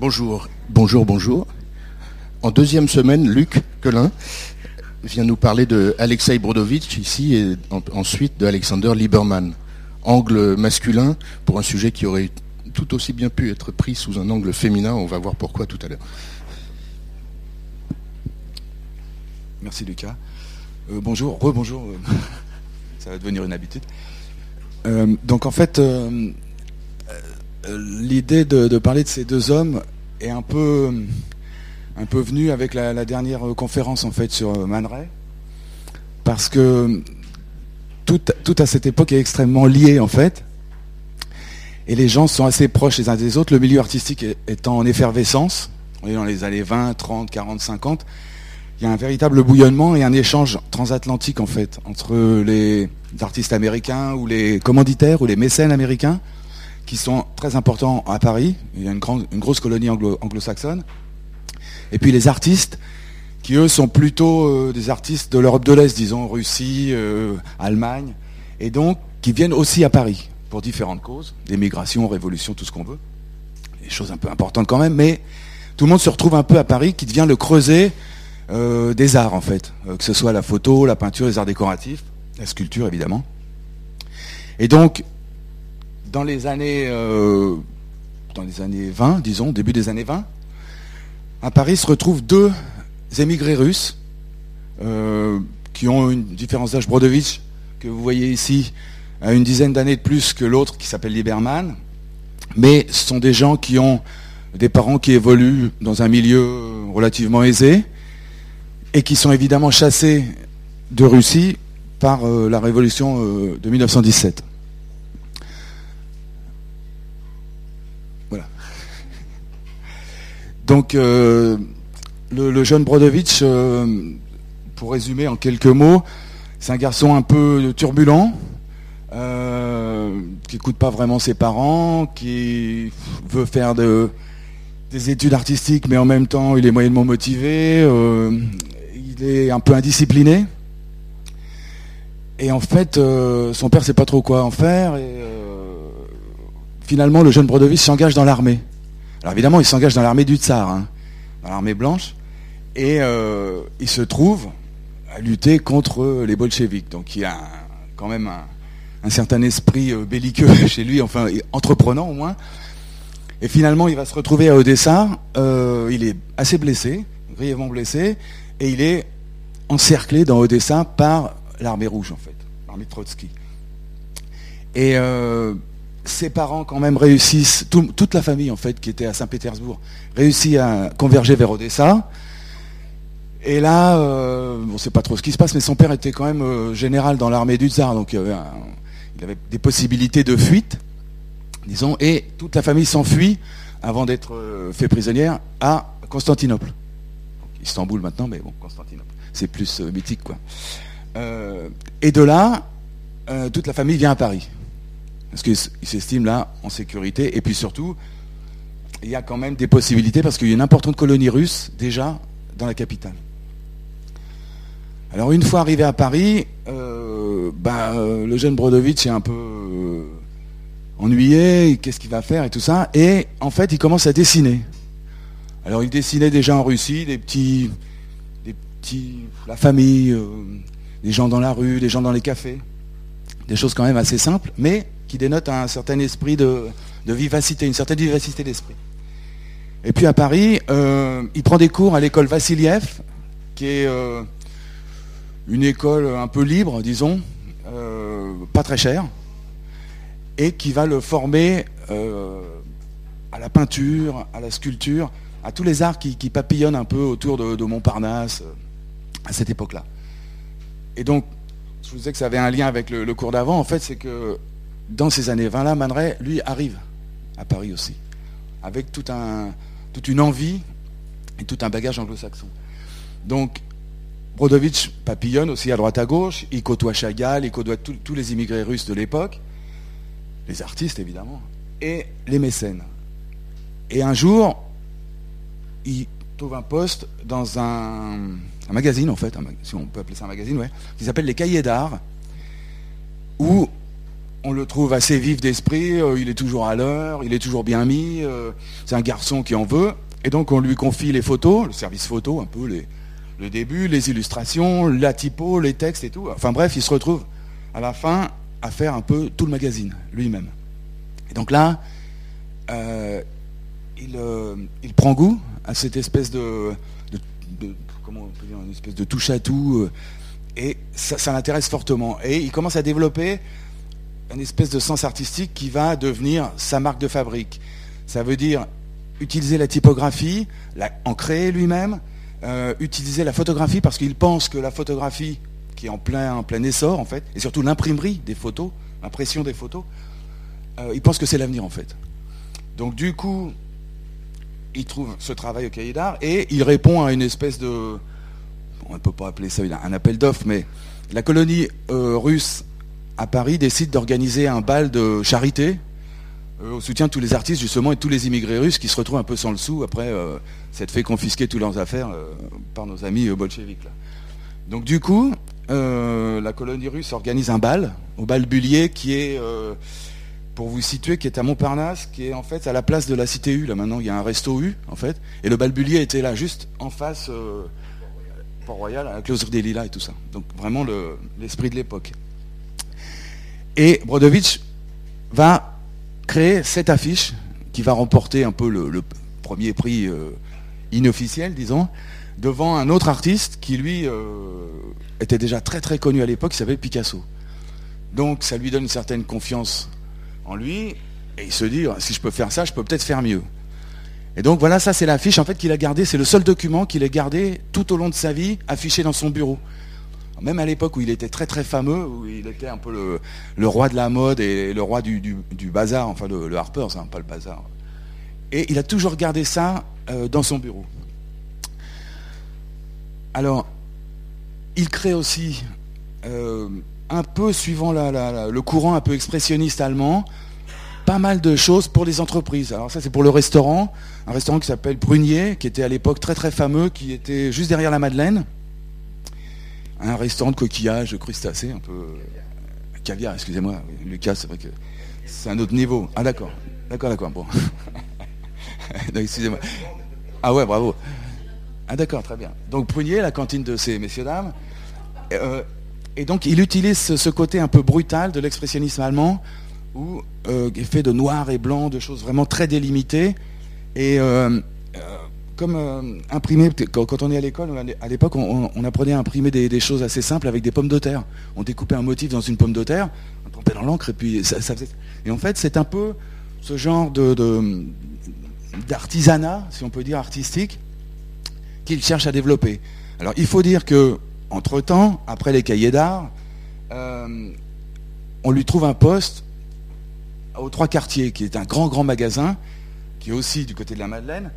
Bonjour, bonjour, bonjour. En deuxième semaine, Luc Quelin vient nous parler de Alexei Brodovitch ici et ensuite de Alexander Lieberman. Angle masculin pour un sujet qui aurait tout aussi bien pu être pris sous un angle féminin. On va voir pourquoi tout à l'heure. Merci Lucas. Euh, bonjour, rebonjour. Ça va devenir une habitude. Euh, donc en fait, euh, l'idée de, parler de ces deux hommes est un peu, venue avec la, dernière conférence en fait sur Man parce que tout, tout, à cette époque est extrêmement lié en fait, et les gens sont assez proches les uns des autres. Le milieu artistique étant en effervescence, on est dans les années 20, 30, 40, 50 il y a un véritable bouillonnement et un échange transatlantique en fait entre les artistes américains ou les commanditaires ou les mécènes américains qui sont très importants à Paris. Il y a une, grande, une grosse colonie anglo-saxonne. Et puis les artistes qui eux sont plutôt euh, des artistes de l'Europe de l'Est, disons Russie, euh, Allemagne, et donc qui viennent aussi à Paris pour différentes causes, d'émigration, révolution, tout ce qu'on veut. Des choses un peu importantes quand même, mais tout le monde se retrouve un peu à Paris qui devient le creuset euh, des arts en fait, que ce soit la photo, la peinture, les arts décoratifs, la sculpture évidemment. Et donc, dans les années, euh, dans les années 20, disons, début des années 20, à Paris se retrouvent deux émigrés russes qui ont une différence d'âge. Brodovitch, que vous voyez ici, a une dizaine d'années de plus que l'autre qui s'appelle Lieberman, mais ce sont des gens qui ont des parents qui évoluent dans un milieu relativement aisé, et qui sont évidemment chassés de Russie par euh, la révolution euh, de 1917. Donc euh, le, jeune Brodovitch, pour résumer en quelques mots, c'est un garçon un peu turbulent, qui n'écoute pas vraiment ses parents, qui veut faire des études artistiques, mais en même temps il est moyennement motivé il est un peu indiscipliné. Et en fait, euh, son père sait pas trop quoi en faire. Et euh, finalement, le jeune Brodovitch s'engage dans l'armée. Alors évidemment, il s'engage dans l'armée du Tsar, hein, dans l'armée blanche. Et euh, il se trouve à lutter contre les bolcheviks. Donc il y a quand même un, certain esprit belliqueux chez lui, enfin entreprenant au moins. Et finalement, il va se retrouver à Odessa. il est assez blessé, grièvement blessé et il est encerclé dans Odessa par l'armée rouge, en fait, l'armée Trotsky. Et euh, ses parents, quand même, réussissent, toute la famille, en fait, qui était à Saint-Pétersbourg, réussit à converger vers Odessa. Et là, euh, on ne sait pas trop ce qui se passe, mais son père était quand même euh, général dans l'armée du tsar, donc il avait, avait, des possibilités de fuite, disons, et toute la famille s'enfuit avant d'être fait prisonnière à Constantinople. Istanbul maintenant, mais bon, Constantinople, c'est plus euh, mythique, quoi. Euh, et de là, euh, toute la famille vient à Paris. Parce qu'ils s'estiment là en sécurité. Et puis surtout, il y a quand même des possibilités parce qu'il y a une importante colonie russe déjà dans la capitale. Alors une fois arrivé à Paris, bah, le jeune Brodovitch est un peu ennuyé, qu'est-ce qu'il va faire et tout ça. Et en fait, il commence à dessiner. Alors il dessinait déjà en Russie des petits, des petits, la famille, euh, des gens dans la rue, des gens dans les cafés, des choses quand même assez simples, mais qui dénotent un certain esprit de, vivacité, une certaine vivacité d'esprit. Et puis à Paris, euh, il prend des cours à l'école Vassiliev, qui est euh, une école un peu libre, disons, pas très chère, et qui va le former à la peinture, à la sculpture, à tous les arts qui, papillonnent un peu autour de, Montparnasse euh, à cette époque-là. Et donc, je vous disais que ça avait un lien avec le, cours d'avant. En fait, c'est que dans ces années 20-là, Man lui, arrive à Paris aussi, avec tout un, toute une envie et tout un bagage anglo-saxon. Donc, Brodovitch papillonne aussi à droite à gauche, il côtoie Chagall, il côtoie tous les immigrés russes de l'époque, les artistes évidemment, et les mécènes. Et un jour, il trouve un poste dans un, magazine, en fait, si on peut appeler ça un magazine, ouais, qui s'appelle Les Cahiers d'Art, où on le trouve assez vif d'esprit, euh, il est toujours à l'heure, il est toujours bien mis, euh, c'est un garçon qui en veut, et donc on lui confie les photos, le service photo, un peu les, le début, les illustrations, la typo, les textes et tout. Enfin bref, il se retrouve à la fin à faire un peu tout le magazine lui-même. Et donc là, euh, il, il, prend goût à cette espèce de, comment on peut une espèce de touche à tout, et ça, l'intéresse fortement. Et il commence à développer une espèce de sens artistique qui va devenir sa marque de fabrique. Ça veut dire utiliser la typographie, en créer lui-même, euh, utiliser la photographie parce qu'il pense que la photographie, qui est en plein, plein essor en fait, et surtout l'imprimerie des photos, l'impression des photos, euh, il pense que c'est l'avenir en fait. Donc du coup, il trouve ce travail au cahier d'art et il répond à une espèce de, on ne peut pas appeler ça un appel d'offres, mais la colonie euh, russe à Paris, décide d'organiser un bal de charité euh, au soutien de tous les artistes justement et tous les immigrés russes qui se retrouvent un peu sans le sou après euh, s'être fait confisquer toutes leurs affaires par nos amis bolcheviques. Donc du coup, la colonie russe organise un bal au bal Bullier qui est, pour vous situer, qui est à Montparnasse, qui est en fait à la place de la cité U. Là maintenant, il y a un resto U en fait, et le bal Bullier était là juste en face Port-Royal, à la clôture des Lilas et tout ça. Donc vraiment l'esprit de l'époque. Et Brodovitch va créer cette affiche qui va remporter un peu le, premier prix euh, inofficiel, disons, devant un autre artiste qui, lui, euh, était déjà très très connu à l'époque, qui s'appelle Picasso. Donc ça lui donne une certaine confiance en lui, et il se dit, si je peux faire ça, je peux peut-être faire mieux. Et donc voilà, ça c'est l'affiche en fait qu'il a gardé, c'est le seul document qu'il a gardé tout au long de sa vie, affiché dans son bureau même à l'époque où il était très très fameux, où il était un peu le, roi de la mode et le roi du, bazar, enfin le, Harper, Harper's, pas le bazar. Et il a toujours gardé ça euh, dans son bureau. Alors, il crée aussi, euh, un peu suivant le courant un peu expressionniste allemand, pas mal de choses pour les entreprises. Alors ça c'est pour le restaurant, un restaurant qui s'appelle Brunier, qui était à l'époque très très fameux, qui était juste derrière la Madeleine un restaurant de coquillages, de crustacés, un peu euh, caviar, excusez-moi. Lucas, c'est vrai que c'est un autre niveau. Ah d'accord, d'accord, d'accord. Bon, excusez-moi. Ah ouais, bravo. Ah d'accord, très bien. Donc Prunier, la cantine de ces messieurs dames. Euh, et donc il utilise ce, côté un peu brutal de l'expressionnisme allemand, où euh, fait de noir et blanc, de choses vraiment très délimitées. Et comme euh, imprimer, quand, on est à l'école, à l'époque, on, apprenait à imprimer des, choses assez simples avec des pommes de terre. On découpait un motif dans une pomme de terre, on trempait dans l'encre, et puis ça, faisait... Et en fait, c'est un peu ce genre de, d'artisanat, si on peut dire artistique, qu'il cherche à développer. Alors, il faut dire que, entre-temps, après les cahiers d'art, euh, on lui trouve un poste aux Trois Quartiers, qui est un grand, grand magasin, qui est aussi du côté de la Madeleine,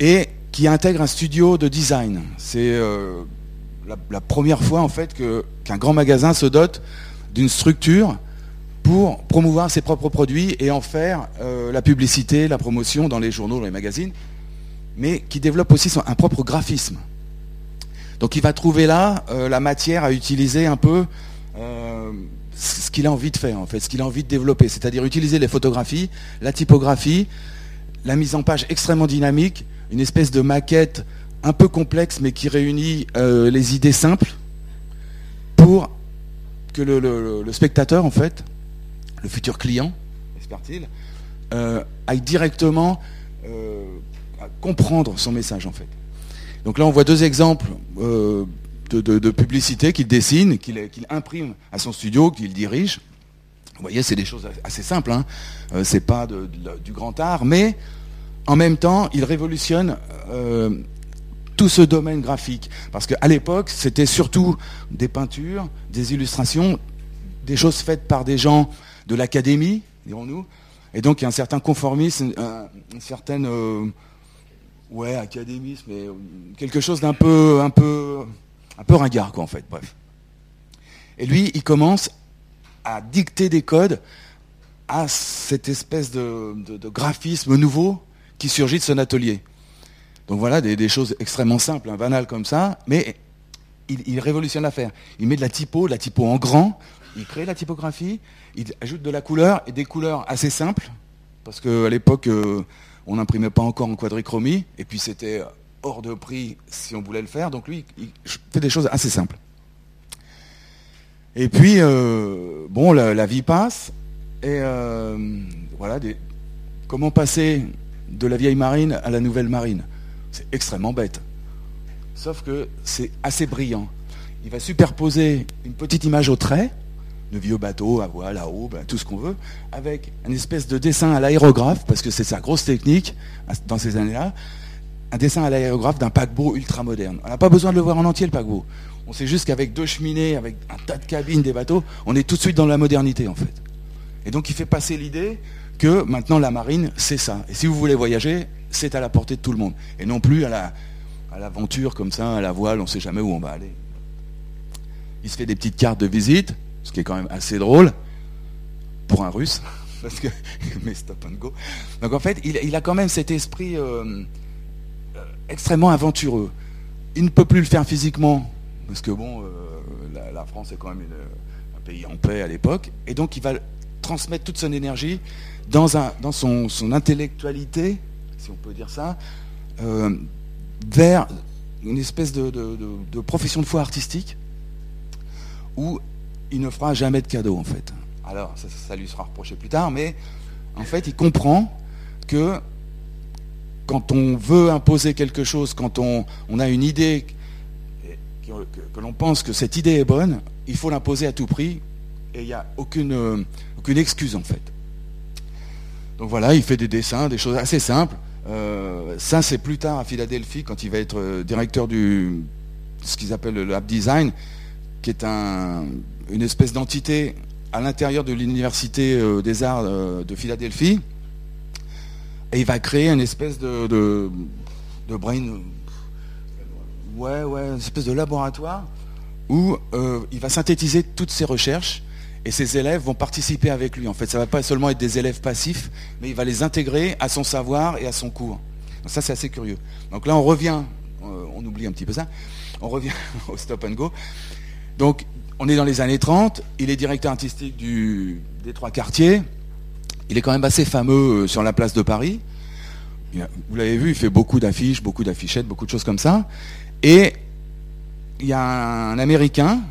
et qui intègre un studio de design. C'est euh, la, première fois en fait qu'un grand magasin se dote d'une structure pour promouvoir ses propres produits et en faire euh, la publicité, la promotion dans les journaux, dans les magazines, mais qui développe aussi un propre graphisme. Donc il va trouver là euh, la matière à utiliser un peu ce qu'il a envie de faire en fait, ce qu'il a envie de développer, c'est-à-dire utiliser les photographies, la typographie, la mise en page extrêmement dynamique, une espèce de maquette un peu complexe mais qui réunit euh, les idées simples pour que le, spectateur, en fait, le futur client, espère-t-il, euh, aille directement euh, comprendre son message, en fait. Donc là, on voit deux exemples de, de, publicité qu'il dessine, qu'il imprime à son studio, qu'il dirige. Vous voyez, c'est des choses assez simples. Hein. c'est pas du grand art, mais en même temps, il révolutionne euh, tout ce domaine graphique. Parce qu'à l'époque, c'était surtout des peintures, des illustrations, des choses faites par des gens de l'académie, dirons-nous. Et donc, il y a un certain conformisme, une certaine... Ouais, académisme, mais euh, quelque chose d'un peu, un peu, un peu ringard, quoi, en fait. Bref. Et lui, il commence à dicter des codes à cette espèce de graphisme nouveau qui surgit de son atelier. Donc voilà des, choses extrêmement simples, un banal comme ça, mais il, révolutionne l'affaire. Il met de la typo, de la typo en grand, il crée la typographie, il ajoute de la couleur et des couleurs assez simples, parce qu'à l'époque, euh, on n'imprimait pas encore en quadrichromie, et puis c'était hors de prix si on voulait le faire. Donc lui, il fait des choses assez simples. Et puis, euh, bon, la, vie passe, et euh, voilà, comment passer de la vieille marine à la nouvelle marine? C'est extrêmement bête. Sauf que c'est assez brillant. Il va superposer une petite image au trait, de vieux bateau à voile, à eau, tout ce qu'on veut, avec une espèce de dessin à l'aérographe, parce que c'est sa grosse technique dans ces années-là, un dessin à l'aérographe d'un paquebot ultra moderne. On n'a pas besoin de le voir en entier, le paquebot. On sait juste qu'avec deux cheminées, avec un tas de cabines, des bateaux, on est tout de suite dans la modernité, en fait. Et donc, il fait passer l'idée que maintenant, la marine, c'est ça. Et si vous voulez voyager, c'est à la portée de tout le monde. Et non plus à l'aventure comme ça, à la voile, on ne sait jamais où on va aller. Il se fait des petites cartes de visite, ce qui est quand même assez drôle pour un russe, parce que mais stop and go. Donc en fait, il, a quand même cet esprit euh, extrêmement aventureux. Il ne peut plus le faire physiquement, parce que bon, euh, la, France est quand même un pays en paix à l'époque, et donc il va transmettre toute son énergie dans, un, dans son, intellectualité, si on peut dire ça, euh, vers une espèce de, profession de foi artistique où il ne fera jamais de cadeau en fait. Alors ça, lui sera reproché plus tard, mais en fait il comprend que quand on veut imposer quelque chose, quand on, a une idée, que, l'on pense que cette idée est bonne, il faut l'imposer à tout prix et il n'y a aucune, aucune excuse en fait. Donc voilà, il fait des dessins, des choses assez simples. Euh, ça, c'est plus tard à Philadelphie, quand il va être euh, directeur du ce qu'ils appellent le Lab Design, qui est une espèce d'entité à l'intérieur de l'Université euh, des Arts de Philadelphie. Et il va créer une espèce de, de, brain. Ouais, ouais, une espèce de laboratoire où il va synthétiser toutes ses recherches et ses élèves vont participer avec lui. En fait, ça ne va pas seulement être des élèves passifs, mais il va les intégrer à son savoir et à son cours. ça, c'est assez curieux. Donc là, on revient, euh, on oublie un petit peu ça, on revient au stop and go. Donc, on est dans les années 30, il est directeur artistique des trois quartiers, il est quand même assez fameux euh, sur la place de Paris. Vous l'avez vu, il fait beaucoup d'affiches, beaucoup d'affichettes, beaucoup de choses comme ça. Et il y a un Américain,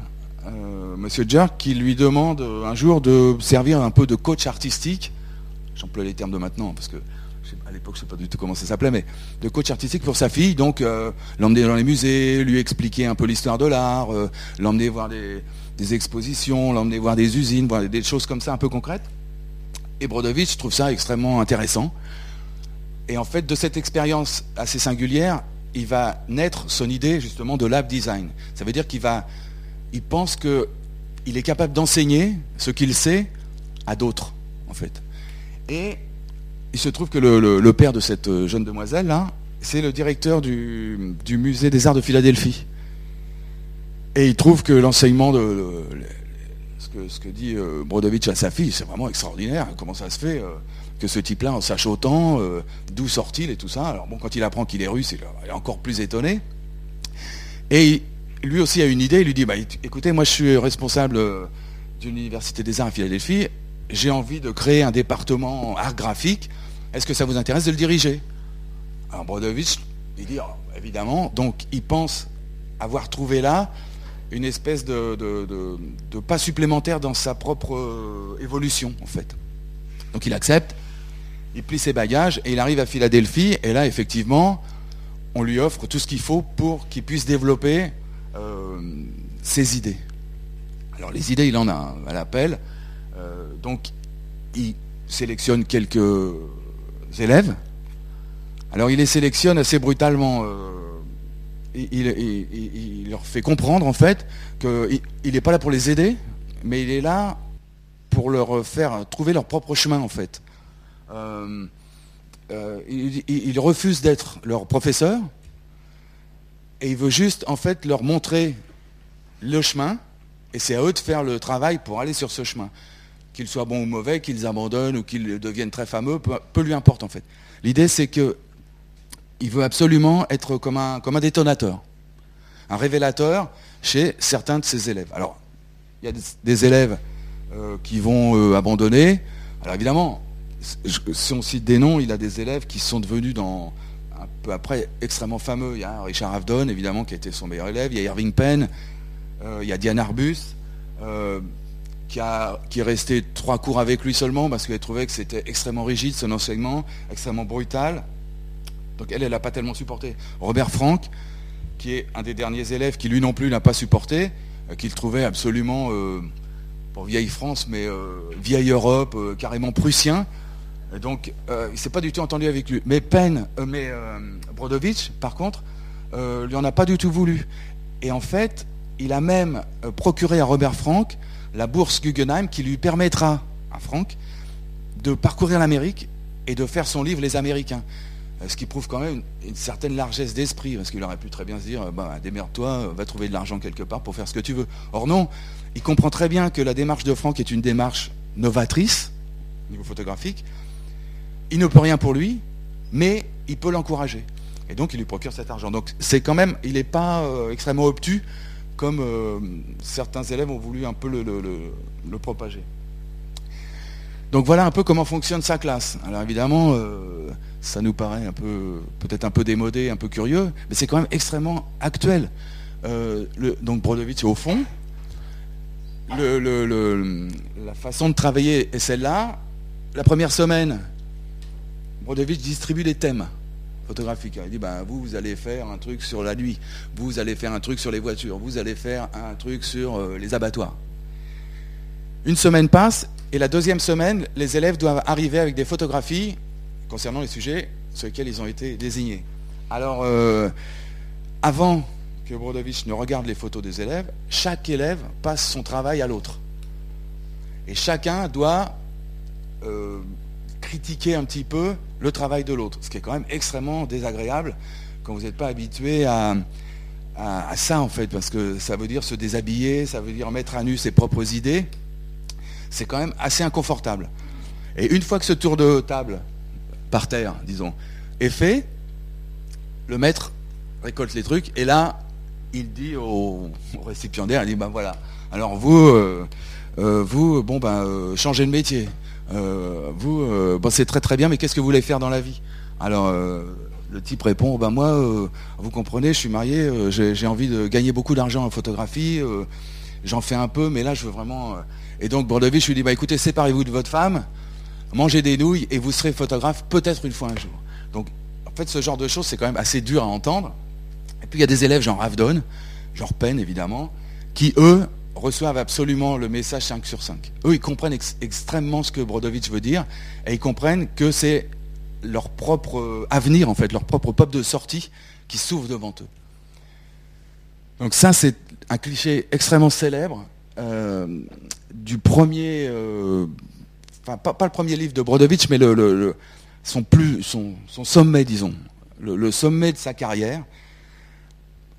euh, Monsieur qui lui demande un jour de servir un peu de coach artistique. J'emploie les termes de maintenant parce que à l'époque je ne sais pas du tout comment ça s'appelait, mais de coach artistique pour sa fille. Donc euh, l'emmener dans les musées, lui expliquer un peu l'histoire de l'art, euh, l'emmener voir des, expositions, l'emmener voir des usines, voir des, choses comme ça un peu concrètes. Et Brodovitch trouve ça extrêmement intéressant. Et en fait, de cette expérience assez singulière, il va naître son idée justement de lab design. Ça veut dire qu'il va il pense qu'il est capable d'enseigner ce qu'il sait à d'autres, en fait. Et il se trouve que le, père de cette jeune demoiselle, c'est le directeur du, musée des arts de Philadelphie. Et il trouve que l'enseignement de, ce, que, dit euh, Brodovitch à sa fille, c'est vraiment extraordinaire. Comment ça se fait euh, que ce type-là en sache autant, euh, d'où sort-il et tout ça. Alors bon, quand il apprend qu'il est russe, il est encore plus étonné. Et lui aussi a une idée, il lui dit, bah, écoutez, moi je suis responsable euh, d'une université des arts à Philadelphie, j'ai envie de créer un département art graphique, est-ce que ça vous intéresse de le diriger? Alors Brodovitch, il dit, oh, évidemment, donc il pense avoir trouvé là une espèce de, pas supplémentaire dans sa propre euh, évolution, en fait. Donc il accepte, il plie ses bagages et il arrive à Philadelphie, et là, effectivement, on lui offre tout ce qu'il faut pour qu'il puisse développer euh, ses idées. Alors les idées, il en a à l'appel. Euh, donc il sélectionne quelques élèves. Alors il les sélectionne assez brutalement. Euh, il, leur fait comprendre en fait qu'il n'est pas là pour les aider, mais il est là pour leur faire trouver leur propre chemin en fait. il, refuse d'être leur professeur, et il veut juste en fait leur montrer le chemin, et c'est à eux de faire le travail pour aller sur ce chemin. Qu'ils soient bons ou mauvais, qu'ils abandonnent ou qu'ils deviennent très fameux, peu, lui importe en fait. L'idée c'est que il veut absolument être comme un, comme un détonateur. un révélateur chez certains de ses élèves. Alors, il y a des, élèves euh, qui vont euh, abandonner. Alors évidemment, si on cite des noms, il a des élèves qui sont devenus dans un peu après extrêmement fameux. Il y a Richard Avedon, évidemment, qui a été son meilleur élève. Il y a Irving Penn. Euh, il y a Diane Arbus, qui, a, qui est resté trois cours avec lui seulement parce qu'elle trouvait que c'était extrêmement rigide son enseignement, extrêmement brutal. Donc elle, elle n'a pas tellement supporté. Robert Frank, qui est un des derniers élèves qui lui non plus n'a pas supporté, euh, qu'il trouvait absolument, euh, pour vieille France, mais euh, vieille Europe, carrément prussien. donc il ne s'est pas du tout entendu avec lui. Mais Penn, mais Brodovitch, par contre, lui en a pas du tout voulu. Et en fait, il a même procuré à Robert Frank la bourse Guggenheim qui lui permettra, à Frank, de parcourir l'Amérique et de faire son livre Les Américains. Euh, ce qui prouve quand même une, certaine largesse d'esprit, parce qu'il aurait pu très bien se dire, bah, démerde-toi, va trouver de l'argent quelque part pour faire ce que tu veux. Or non, il comprend très bien que la démarche de Franck est une démarche novatrice, au niveau photographique. Il ne peut rien pour lui, mais il peut l'encourager. Et donc il lui procure cet argent. Donc c'est quand même, il n'est pas euh, extrêmement obtus, comme euh, certains élèves ont voulu un peu le, propager. Donc voilà un peu comment fonctionne sa classe. Alors évidemment, ça nous paraît un peu, peut-être un peu démodé, un peu curieux, mais c'est quand même extrêmement actuel. Euh, donc Brodovitch au fond. la façon de travailler est celle-là. La première semaine, Brodovitch distribue les thèmes photographiques. Il dit ben, vous, vous allez faire un truc sur la nuit, vous allez faire un truc sur les voitures, vous allez faire un truc sur euh, les abattoirs. Une semaine passe, et la deuxième semaine, les élèves doivent arriver avec des photographies concernant les sujets sur lesquels ils ont été désignés. Alors, euh, avant que Brodovich ne regarde les photos des élèves, chaque élève passe son travail à l'autre. Et chacun doit euh, critiquer un petit peu le travail de l'autre, ce qui est quand même extrêmement désagréable quand vous n'êtes pas habitué à, ça en fait, parce que ça veut dire se déshabiller, ça veut dire mettre à nu ses propres idées. C'est quand même assez inconfortable. Et une fois que ce tour de table par terre, disons, est fait, le maître récolte les trucs, et là, il dit au, récipiendaire, il dit, ben voilà, alors vous, euh, euh, vous, bon, ben, changez de métier. vous, bon, c'est très très bien, mais qu'est-ce que vous voulez faire dans la vie? Alors, le type répond, ben moi, vous comprenez, je suis marié, j'ai envie de gagner beaucoup d'argent en photographie, j'en fais un peu, mais là, je veux vraiment... Et donc, Bordovich lui dit, bah écoutez, séparez-vous de votre femme, mangez des nouilles et vous serez photographe peut-être une fois un jour. Donc, en fait, ce genre de choses, c'est quand même assez dur à entendre. Et puis, il y a des élèves genre Avdon, genre Penn, évidemment, qui, eux, reçoivent absolument le message 5 sur 5. Eux, ils comprennent extrêmement ce que Brodovitch veut dire, et ils comprennent que c'est leur propre euh, avenir, en fait, leur propre pop de sortie qui s'ouvre devant eux. Donc ça, c'est un cliché extrêmement célèbre euh, du premier euh, pas, le premier livre de Brodovitch, mais le, son, plus, son, sommet, disons, le, sommet de sa carrière,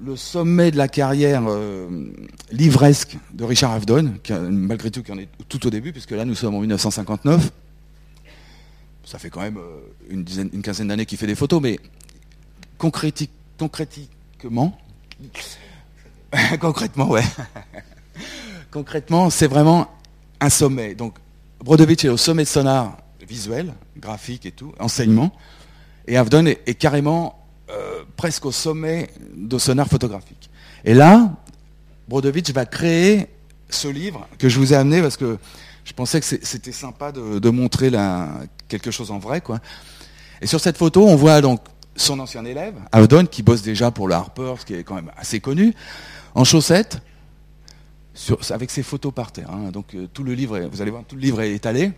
le sommet de la carrière euh, livresque de Richard Avedon, malgré tout qui en est tout au début, puisque là nous sommes en 1959. Ça fait quand même euh, une, dizaine, une quinzaine d'années qu'il fait des photos, mais concrétiquement, concrètement, ouais. concrètement, c'est vraiment un sommet. Donc Brodovitch est au sommet de sonar visuel, graphique et tout, enseignement, et Avdon est, carrément euh, presque au sommet de sonar photographique. Et là, Brodovitch va créer ce livre que je vous ai amené parce que je pensais que c'était sympa de, montrer quelque chose en vrai. Quoi. Et sur cette photo, on voit donc son ancien élève, Avdon, qui bosse déjà pour le Harper, ce qui est quand même assez connu, en chaussettes, avec ses photos par terre. Hein. Donc euh, tout le livre, vous allez voir, tout le livre est étalé.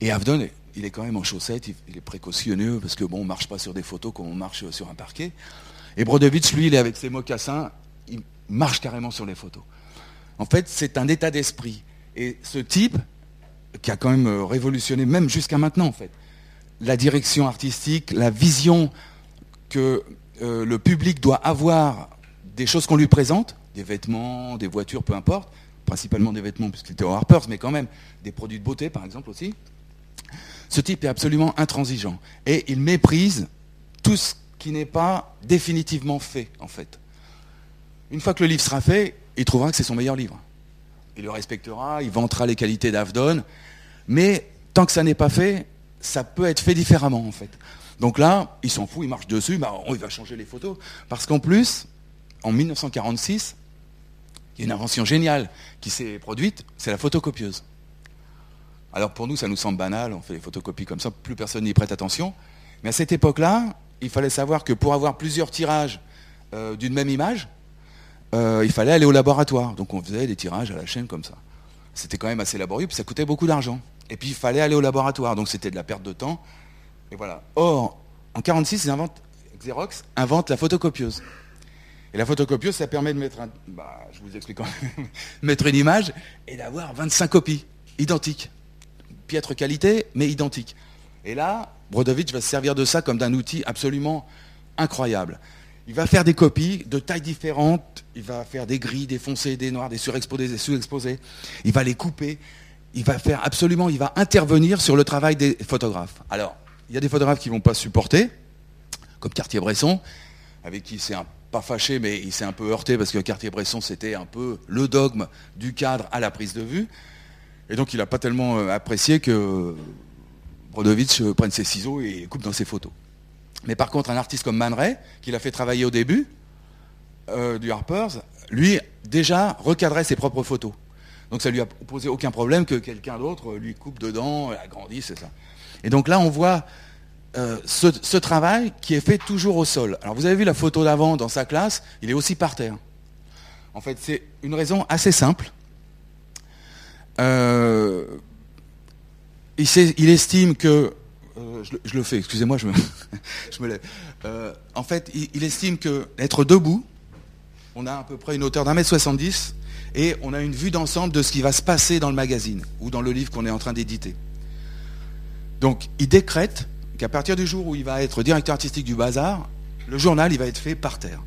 Et Avdon, il est quand même en chaussettes, il, est précautionneux parce que bon, on marche pas sur des photos comme on marche sur un parquet. Et Brodovitch, lui, il est avec ses mocassins, il marche carrément sur les photos. En fait, c'est un état d'esprit. Et ce type, qui a quand même euh, révolutionné, même jusqu'à maintenant, en fait, la direction artistique, la vision que euh, le public doit avoir des choses qu'on lui présente, des vêtements, des voitures, peu importe, principalement des vêtements puisqu'il était au Harper's, mais quand même des produits de beauté par exemple aussi. Ce type est absolument intransigeant et il méprise tout ce qui n'est pas définitivement fait en fait. Une fois que le livre sera fait, il trouvera que c'est son meilleur livre. Il le respectera, il vantera les qualités d'Avdon, mais tant que ça n'est pas fait, ça peut être fait différemment en fait. Donc là, il s'en fout, il marche dessus, bah, il va changer les photos. Parce qu'en plus, en 1946, il y a une invention géniale qui s'est produite, c'est la photocopieuse. Alors pour nous, ça nous semble banal, on fait les photocopies comme ça, plus personne n'y prête attention. Mais à cette époque-là, il fallait savoir que pour avoir plusieurs tirages euh, d'une même image, euh, il fallait aller au laboratoire. Donc on faisait des tirages à la chaîne comme ça. C'était quand même assez laborieux, puis ça coûtait beaucoup d'argent. Et puis il fallait aller au laboratoire, donc c'était de la perte de temps. Or, en 46, Xerox invente la photocopieuse. Et la photocopieuse, ça permet de mettre un, bah, je vous explique mettre une image et d'avoir 25 copies identiques. Piètre qualité, mais identiques. Et là, Brodovitch va se servir de ça comme d'un outil absolument incroyable. Il va faire des copies de tailles différentes, il va faire des gris, des foncés, des noirs, des surexposés, des sous-exposés. Il va les couper, il va faire absolument, il va intervenir sur le travail des photographes. Alors, il y a des photographes qui ne vont pas supporter, comme Cartier-Bresson, avec qui c'est pas fâché, mais il s'est un peu heurté parce que Cartier-Bresson, c'était un peu le dogme du cadre à la prise de vue. Et donc, il n'a pas tellement euh, apprécié que Brodovitch euh, prenne ses ciseaux et coupe dans ses photos. Mais par contre, un artiste comme Man Ray, qui l'a fait travailler au début euh, du Harper's, lui, déjà recadrait ses propres photos. Donc ça lui a posé aucun problème que quelqu'un d'autre lui coupe dedans, agrandisse, c'est ça. Et donc là, on voit euh, ce, travail qui est fait toujours au sol. Alors vous avez vu la photo d'avant dans sa classe, il est aussi par terre. En fait, c'est une raison assez simple. Euh, il, estime que... Euh, je, le fais, excusez-moi, je me, lève. en fait, il, il estime que être debout, on a à peu près une hauteur d'un mètre soixante-dix, et on a une vue d'ensemble de ce qui va se passer dans le magazine ou dans le livre qu'on est en train d'éditer. Donc il décrète qu'à partir du jour où il va être directeur artistique du bazar, le journal il va être fait par terre.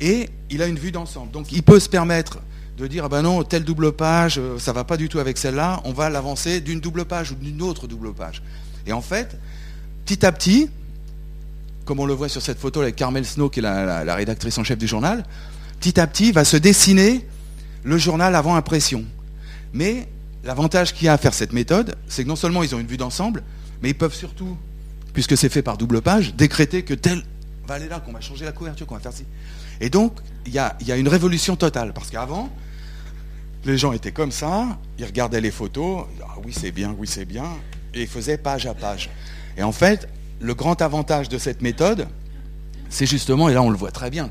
Et il a une vue d'ensemble. Donc il peut se permettre de dire, ah ben non, telle double page, euh, ça ne va pas du tout avec celle-là, on va l'avancer d'une double page ou d'une autre double page. Et en fait, petit à petit, comme on le voit sur cette photo avec Carmel Snow, qui est la rédactrice en chef du journal, petit à petit va se dessiner le journal avant impression. Mais l'avantage qu'il y a à faire cette méthode, c'est que non seulement ils ont une vue d'ensemble, mais ils peuvent surtout, puisque c'est fait par double page, décréter que tel va aller là, qu'on va changer la couverture, qu'on va faire ci. Et donc, il y a, une révolution totale. Parce qu'avant, les gens étaient comme ça, ils regardaient les photos, ah oui c'est bien, oui c'est bien, et ils faisaient page à page. Et en fait, le grand avantage de cette méthode, c'est justement, et là on le voit très bien,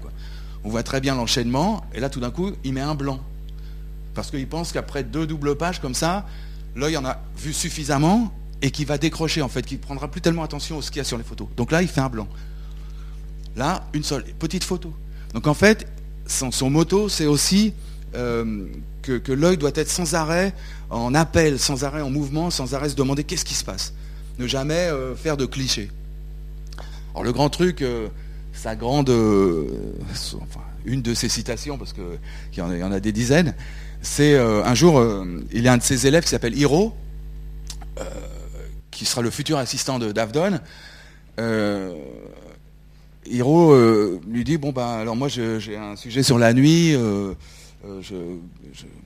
on voit très bien l'enchaînement, et là tout d'un coup, il met un blanc. Parce qu'il pense qu'après deux doubles pages comme ça, l'œil en a vu suffisamment et qu'il va décrocher en fait, qu'il ne prendra plus tellement attention à ce qu'il y a sur les photos. Donc là, il fait un blanc. Là, une seule, petite photo. Donc en fait, son, son moto, c'est aussi euh, que, l'œil doit être sans arrêt en appel, sans arrêt en mouvement, sans arrêt se demander qu'est-ce qui se passe. Ne jamais euh, faire de clichés. Alors le grand truc, euh, sa grande, enfin, une de ses citations, parce qu'il y, en a des dizaines, c'est un jour, il y a un de ses élèves qui s'appelle Hiro, qui sera le futur assistant de d'Avdon. Hiro lui dit bon ben alors moi j'ai un sujet sur la nuit.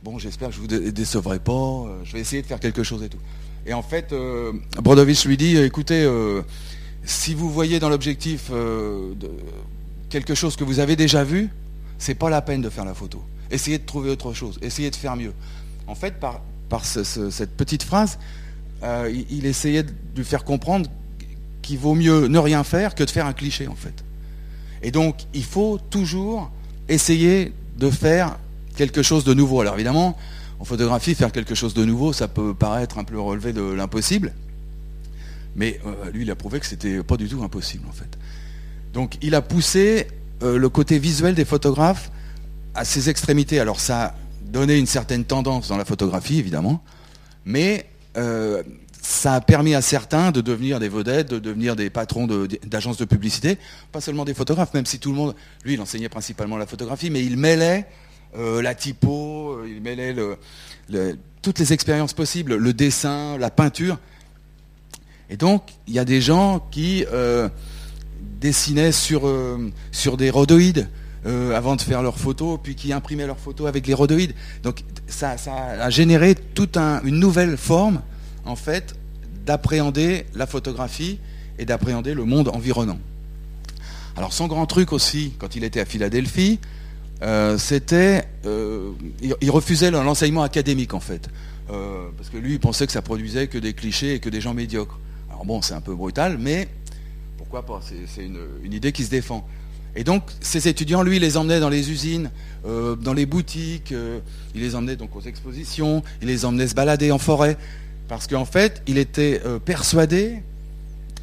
bon, j'espère que je vous décevrai pas. je vais essayer de faire quelque chose et tout. Et en fait, Brodovich lui dit écoutez si vous voyez dans l'objectif euh, quelque chose que vous avez déjà vu, c'est pas la peine de faire la photo. Essayez de trouver autre chose, essayez de faire mieux. En fait, par, cette petite phrase, euh, il, essayait de lui faire comprendre qu'il vaut mieux ne rien faire que de faire un cliché, en fait. Et donc, il faut toujours essayer de faire quelque chose de nouveau. Alors évidemment, en photographie, faire quelque chose de nouveau, ça peut paraître un peu relevé de l'impossible. Mais euh, lui, il a prouvé que c'était pas du tout impossible, en fait. Donc, il a poussé euh, le côté visuel des photographes à ses extrémités. Alors, ça a donné une certaine tendance dans la photographie, évidemment, mais euh, ça a permis à certains de devenir des vedettes, de devenir des patrons d'agences de, publicité, pas seulement des photographes, même si tout le monde, lui, il enseignait principalement la photographie, mais il mêlait la typo, il mêlait toutes les expériences possibles, le dessin, la peinture. Et donc, il y a des gens qui euh, dessinaient sur, euh, sur des rhodoïdes, avant de faire leurs photos, puis qui imprimaient leurs photos avec les rhodoïdes. Donc ça, a généré toute une nouvelle forme, en fait, d'appréhender la photographie et d'appréhender le monde environnant. Alors son grand truc aussi, quand il était à Philadelphie, euh, c'était, euh, il, refusait l'enseignement académique en fait, euh, parce que lui, il pensait que ça produisait que des clichés et que des gens médiocres. Alors bon, c'est un peu brutal, mais pourquoi pas C'est une, idée qui se défend. Et donc, ces étudiants, lui, il les emmenait dans les usines, dans les boutiques, il les emmenait donc aux expositions, il les emmenait se balader en forêt, parce qu'en fait, il était persuadé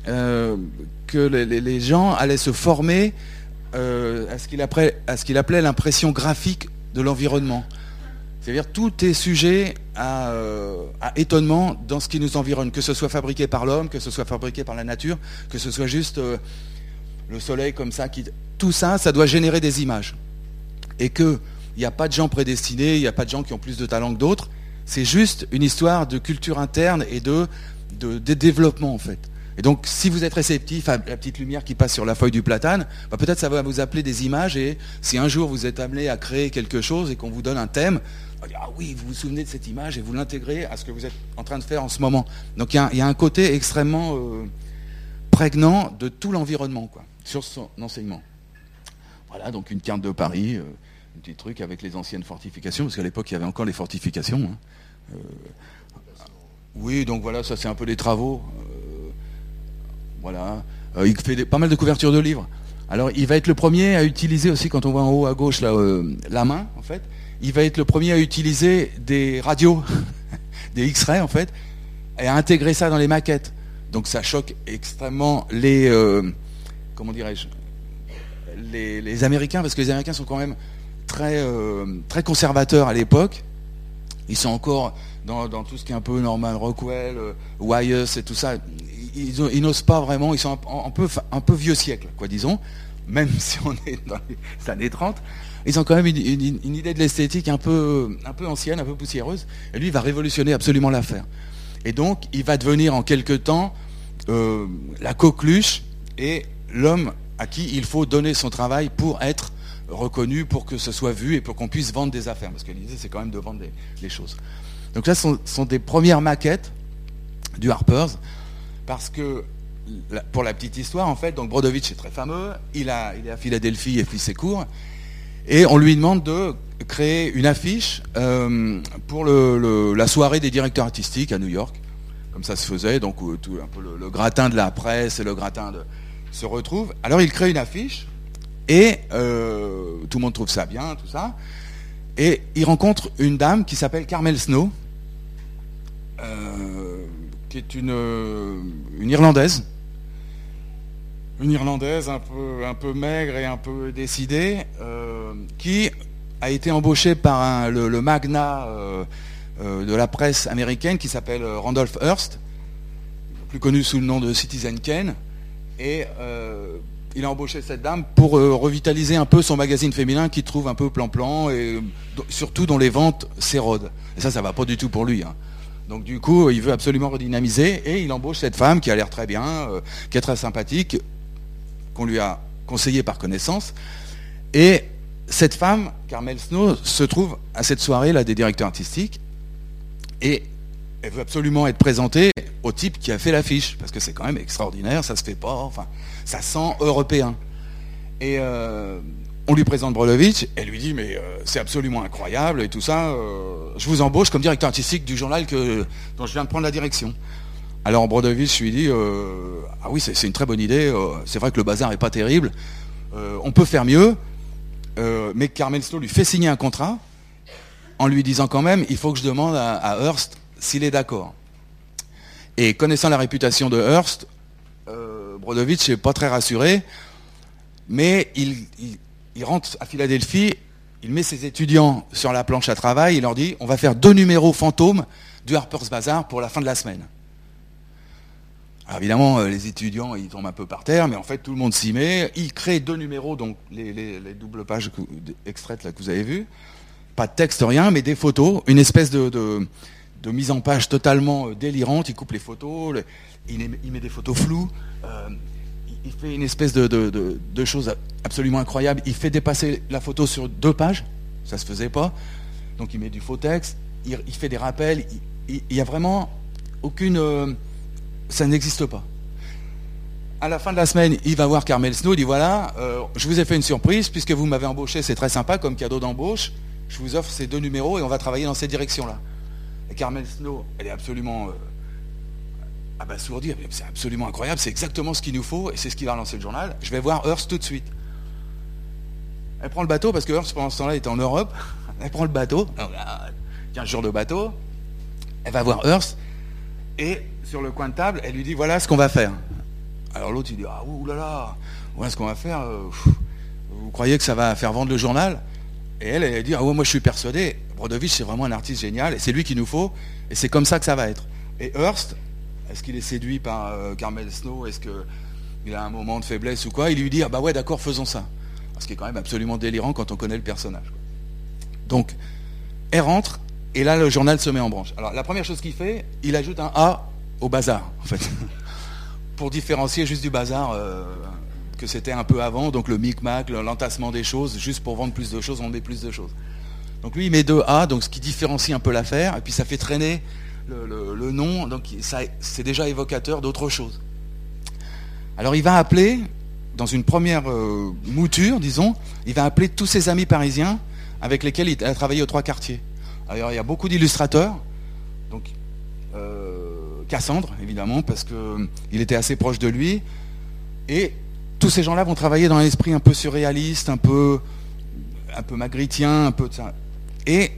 que les, gens allaient se former euh, à ce qu'il appelait, l'impression graphique de l'environnement. C'est-à-dire tout est sujet euh, à, étonnement dans ce qui nous environne, que ce soit fabriqué par l'homme, que ce soit fabriqué par la nature, que ce soit juste euh, le soleil comme ça. Tout ça, ça doit générer des images. Et qu'il n'y a pas de gens prédestinés, il n'y a pas de gens qui ont plus de talent que d'autres. C'est juste une histoire de culture interne et de développement en fait. Et donc, si vous êtes réceptif à la petite lumière qui passe sur la feuille du platane, bah, peut-être ça va vous appeler des images. Et si un jour vous êtes amené à créer quelque chose et qu'on vous donne un thème, ah oui, vous vous souvenez de cette image et vous l'intégrez à ce que vous êtes en train de faire en ce moment. Donc, il y, a un côté extrêmement euh, prégnant de tout l'environnement, sur son enseignement. Voilà, donc une carte de Paris, euh, un petit truc avec les anciennes fortifications, parce qu'à l'époque, il y avait encore les fortifications. Hein. Euh, oui, donc voilà, ça c'est un peu les travaux. Voilà. Euh, il fait pas mal de couvertures de livres. Alors, il va être le premier à utiliser aussi, quand on voit en haut à gauche la main, en fait, il va être le premier à utiliser des radios, des X-rays, en fait, et à intégrer ça dans les maquettes. Donc, ça choque extrêmement les, comment dirais-je, les, Américains, parce que les Américains sont quand même très, très conservateurs à l'époque. Ils sont encore dans, tout ce qui est un peu Norman Rockwell, Wyeth et tout ça ils, n'osent pas vraiment, ils sont un, peu, un peu vieux siècle, quoi, disons, même si on est dans les années 30. Ils ont quand même une, idée de l'esthétique un peu, un peu ancienne, un peu poussiéreuse, et lui, il va révolutionner absolument l'affaire. Et donc, il va devenir en quelque temps euh, la coqueluche et l'homme à qui il faut donner son travail pour être reconnu, pour que ce soit vu et pour qu'on puisse vendre des affaires. Parce que l'idée, c'est quand même de vendre des, choses. Donc là, ce sont, des premières maquettes du Harper's parce que, pour la petite histoire, en fait, donc Brodovitch est très fameux, il, est à Philadelphie et fait ses cours, et on lui demande de créer une affiche euh, pour la soirée des directeurs artistiques à New York, comme ça se faisait, donc tout, un peu le, gratin de la presse et le gratin de, se retrouvent. Alors il crée une affiche, et euh, tout le monde trouve ça bien, tout ça, et il rencontre une dame qui s'appelle Carmel Snow, euh, qui est une, euh, une Irlandaise. Une Irlandaise un peu, un peu maigre et un peu décidée, qui a été embauchée par le, magnat euh, de la presse américaine qui s'appelle Randolph Hearst, plus connu sous le nom de Citizen Kane. Et il a embauché cette dame pour revitaliser un peu son magazine féminin qui trouve un peu plan-plan et surtout dont les ventes s'érodent. Et ça, ça va pas du tout pour lui. Hein. Donc du coup, il veut absolument redynamiser et il embauche cette femme qui a l'air très bien, euh, qui est très sympathique, qu'on lui a conseillé par connaissance. Et cette femme, Carmel Snow, se trouve à cette soirée là des directeurs artistiques et elle veut absolument être présentée au type qui a fait l'affiche parce que c'est quand même extraordinaire, ça se fait pas, enfin, ça sent européen. Et euh, on lui présente Brolovitch, elle lui dit mais euh, c'est absolument incroyable et tout ça, euh, je vous embauche comme directeur artistique du journal que, dont je viens de prendre la direction. Alors Brodovitch lui dit ah oui c'est une très bonne idée, c'est vrai que le bazar n'est pas terrible, on peut faire mieux, mais Carmel Stowe lui fait signer un contrat en lui disant quand même il faut que je demande à, Hearst s'il est d'accord. Et connaissant la réputation de Hearst, Brodovitch n'est pas très rassuré, mais il rentre à Philadelphie, il met ses étudiants sur la planche à travail, il leur dit on va faire deux numéros fantômes du Harper's Bazaar pour la fin de la semaine. Alors évidemment, euh, les étudiants, ils tombent un peu par terre, mais en fait, tout le monde s'y met. Il crée deux numéros, donc les, doubles pages extraites que vous avez vues. Pas de texte, rien, mais des photos, une espèce de, mise en page totalement euh, délirante. Il coupe les photos, il, met des photos floues. Euh, il fait une espèce de, de, chose absolument incroyable. Il fait dépasser la photo sur deux pages. Ça se faisait pas. Donc il met du faux texte. Il, fait des rappels. Il n'y a vraiment aucune. Euh, ça n'existe pas. À la fin de la semaine, il va voir Carmel Snow. Il dit voilà, je vous ai fait une surprise puisque vous m'avez embauché. C'est très sympa comme cadeau d'embauche. Je vous offre ces deux numéros et on va travailler dans ces directions-là. Et Carmel Snow, elle est absolument. Euh, abasourdi. C'est absolument incroyable, c'est exactement ce qu'il nous faut et c'est ce qui va relancer le journal. Je vais voir Hearst tout de suite. Elle prend le bateau parce que Hearst pendant ce temps-là était en Europe. Elle prend le bateau, 15 jours de bateau. Elle va voir Hearst et sur le coin de table, elle lui dit voilà ce qu'on va faire. Alors l'autre il dit ah oulala, voilà ce qu'on va faire. Euh, vous croyez que ça va faire vendre le journal? Et elle, elle dit ah ouais, moi je suis persuadé. Brodovich c'est vraiment un artiste génial et c'est lui qu'il nous faut et c'est comme ça que ça va être. Et Hearst, est-ce qu'il est séduit par euh, Carmel Snow? Est-ce qu'il a un moment de faiblesse ou quoi? Il lui dit, ah bah ouais, d'accord, faisons ça. Ce qui est quand même absolument délirant quand on connaît le personnage. Donc, elle rentre, et là, le journal se met en branche. Alors, la première chose qu'il fait, il ajoute un A au bazar, en fait. Pour différencier juste du bazar euh, que c'était un peu avant, donc le micmac, l'entassement des choses, juste pour vendre plus de choses, on met plus de choses. Donc lui, il met deux A, donc ce qui différencie un peu l'affaire, et puis ça fait traîner le, nom, donc c'est déjà évocateur d'autre chose. Alors il va appeler, dans une première euh, mouture, disons, il va appeler tous ses amis parisiens avec lesquels il a travaillé aux trois quartiers. Alors il y a beaucoup d'illustrateurs, donc euh, Cassandre, évidemment, parce qu'il était assez proche de lui, et tous ces gens-là vont travailler dans un esprit un peu surréaliste, un peu, un peu magritien, un peu de ça. Et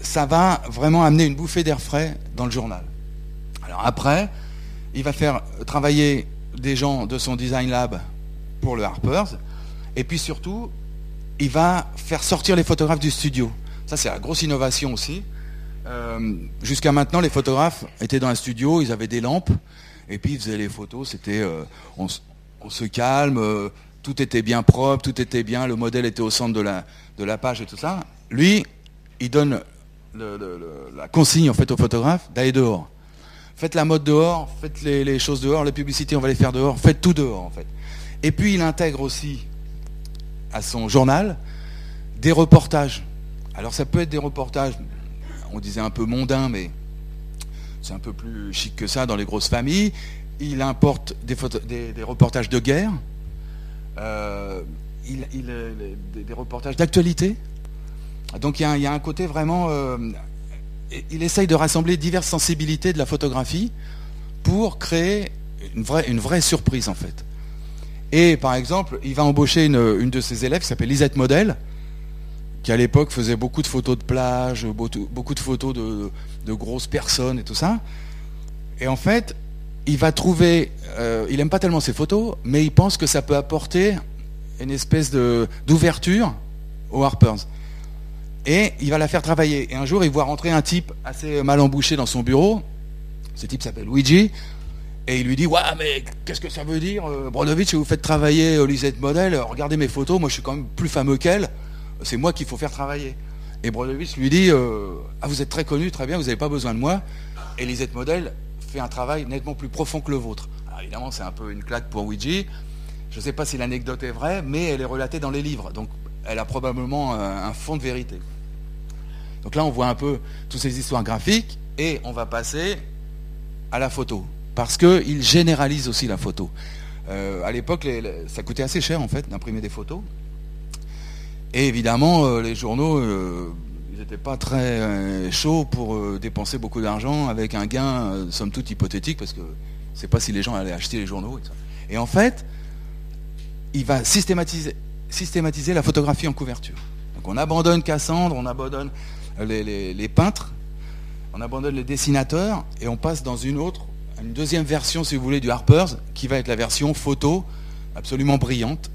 ça va vraiment amener une bouffée d'air frais dans le journal. Alors après, il va faire travailler des gens de son design lab pour le Harper's, et puis surtout, il va faire sortir les photographes du studio. Ça, c'est la grosse innovation aussi. Euh, jusqu'à maintenant, les photographes étaient dans un studio, ils avaient des lampes, et puis ils faisaient les photos. C'était, euh, on, se calme, euh, tout était bien propre, tout était bien, le modèle était au centre de la, de la page et tout ça. Lui, il donne la consigne en fait aux photographes d'aller dehors. Faites la mode dehors, faites les, choses dehors, les publicités on va les faire dehors, faites tout dehors en fait. Et puis il intègre aussi à son journal des reportages. Alors ça peut être des reportages, on disait un peu mondains, mais c'est un peu plus chic que ça dans les grosses familles. Il importe des, reportages de guerre, euh, il, des reportages d'actualité, donc il y, a un côté vraiment... Euh, il essaye de rassembler diverses sensibilités de la photographie pour créer une vraie, une vraie surprise en fait. Et par exemple, il va embaucher une, de ses élèves qui s'appelle Lisette Model, qui à l'époque faisait beaucoup de photos de plage, beaucoup de photos de, grosses personnes et tout ça. Et en fait, il va trouver, euh, il n'aime pas tellement ces photos, mais il pense que ça peut apporter une espèce d'ouverture aux Harpers. Et il va la faire travailler. Et un jour, il voit rentrer un type assez mal embouché dans son bureau. Ce type s'appelle Luigi. Et il lui dit, ouais, mais qu'est-ce que ça veut dire euh, Brodovitch, vous faites travailler Lisette Model, regardez mes photos, moi je suis quand même plus fameux qu'elle, c'est moi qu'il faut faire travailler. Et Brodovitch lui dit, euh, ah vous êtes très connu, très bien, vous n'avez pas besoin de moi. Et Lisette Model un travail nettement plus profond que le vôtre. Alors évidemment, c'est un peu une claque pour Luigi. Je ne sais pas si l'anecdote est vraie, mais elle est relatée dans les livres. Donc elle a probablement un fond de vérité. Donc là, on voit un peu toutes ces histoires graphiques et on va passer à la photo. Parce qu'il généralise aussi la photo. Euh, à l'époque, ça coûtait assez cher en fait d'imprimer des photos. Et évidemment, euh, les journaux, euh, n'étaient pas très chauds pour dépenser beaucoup d'argent avec un gain, somme toute hypothétique, parce que sais pas si les gens allaient acheter les journaux. Et, en fait, il va systématiser, systématiser la photographie en couverture. Donc on abandonne Cassandre, on abandonne les, peintres, on abandonne les dessinateurs et on passe dans une autre, une deuxième version, si vous voulez, du Harper's, qui va être la version photo, absolument brillante,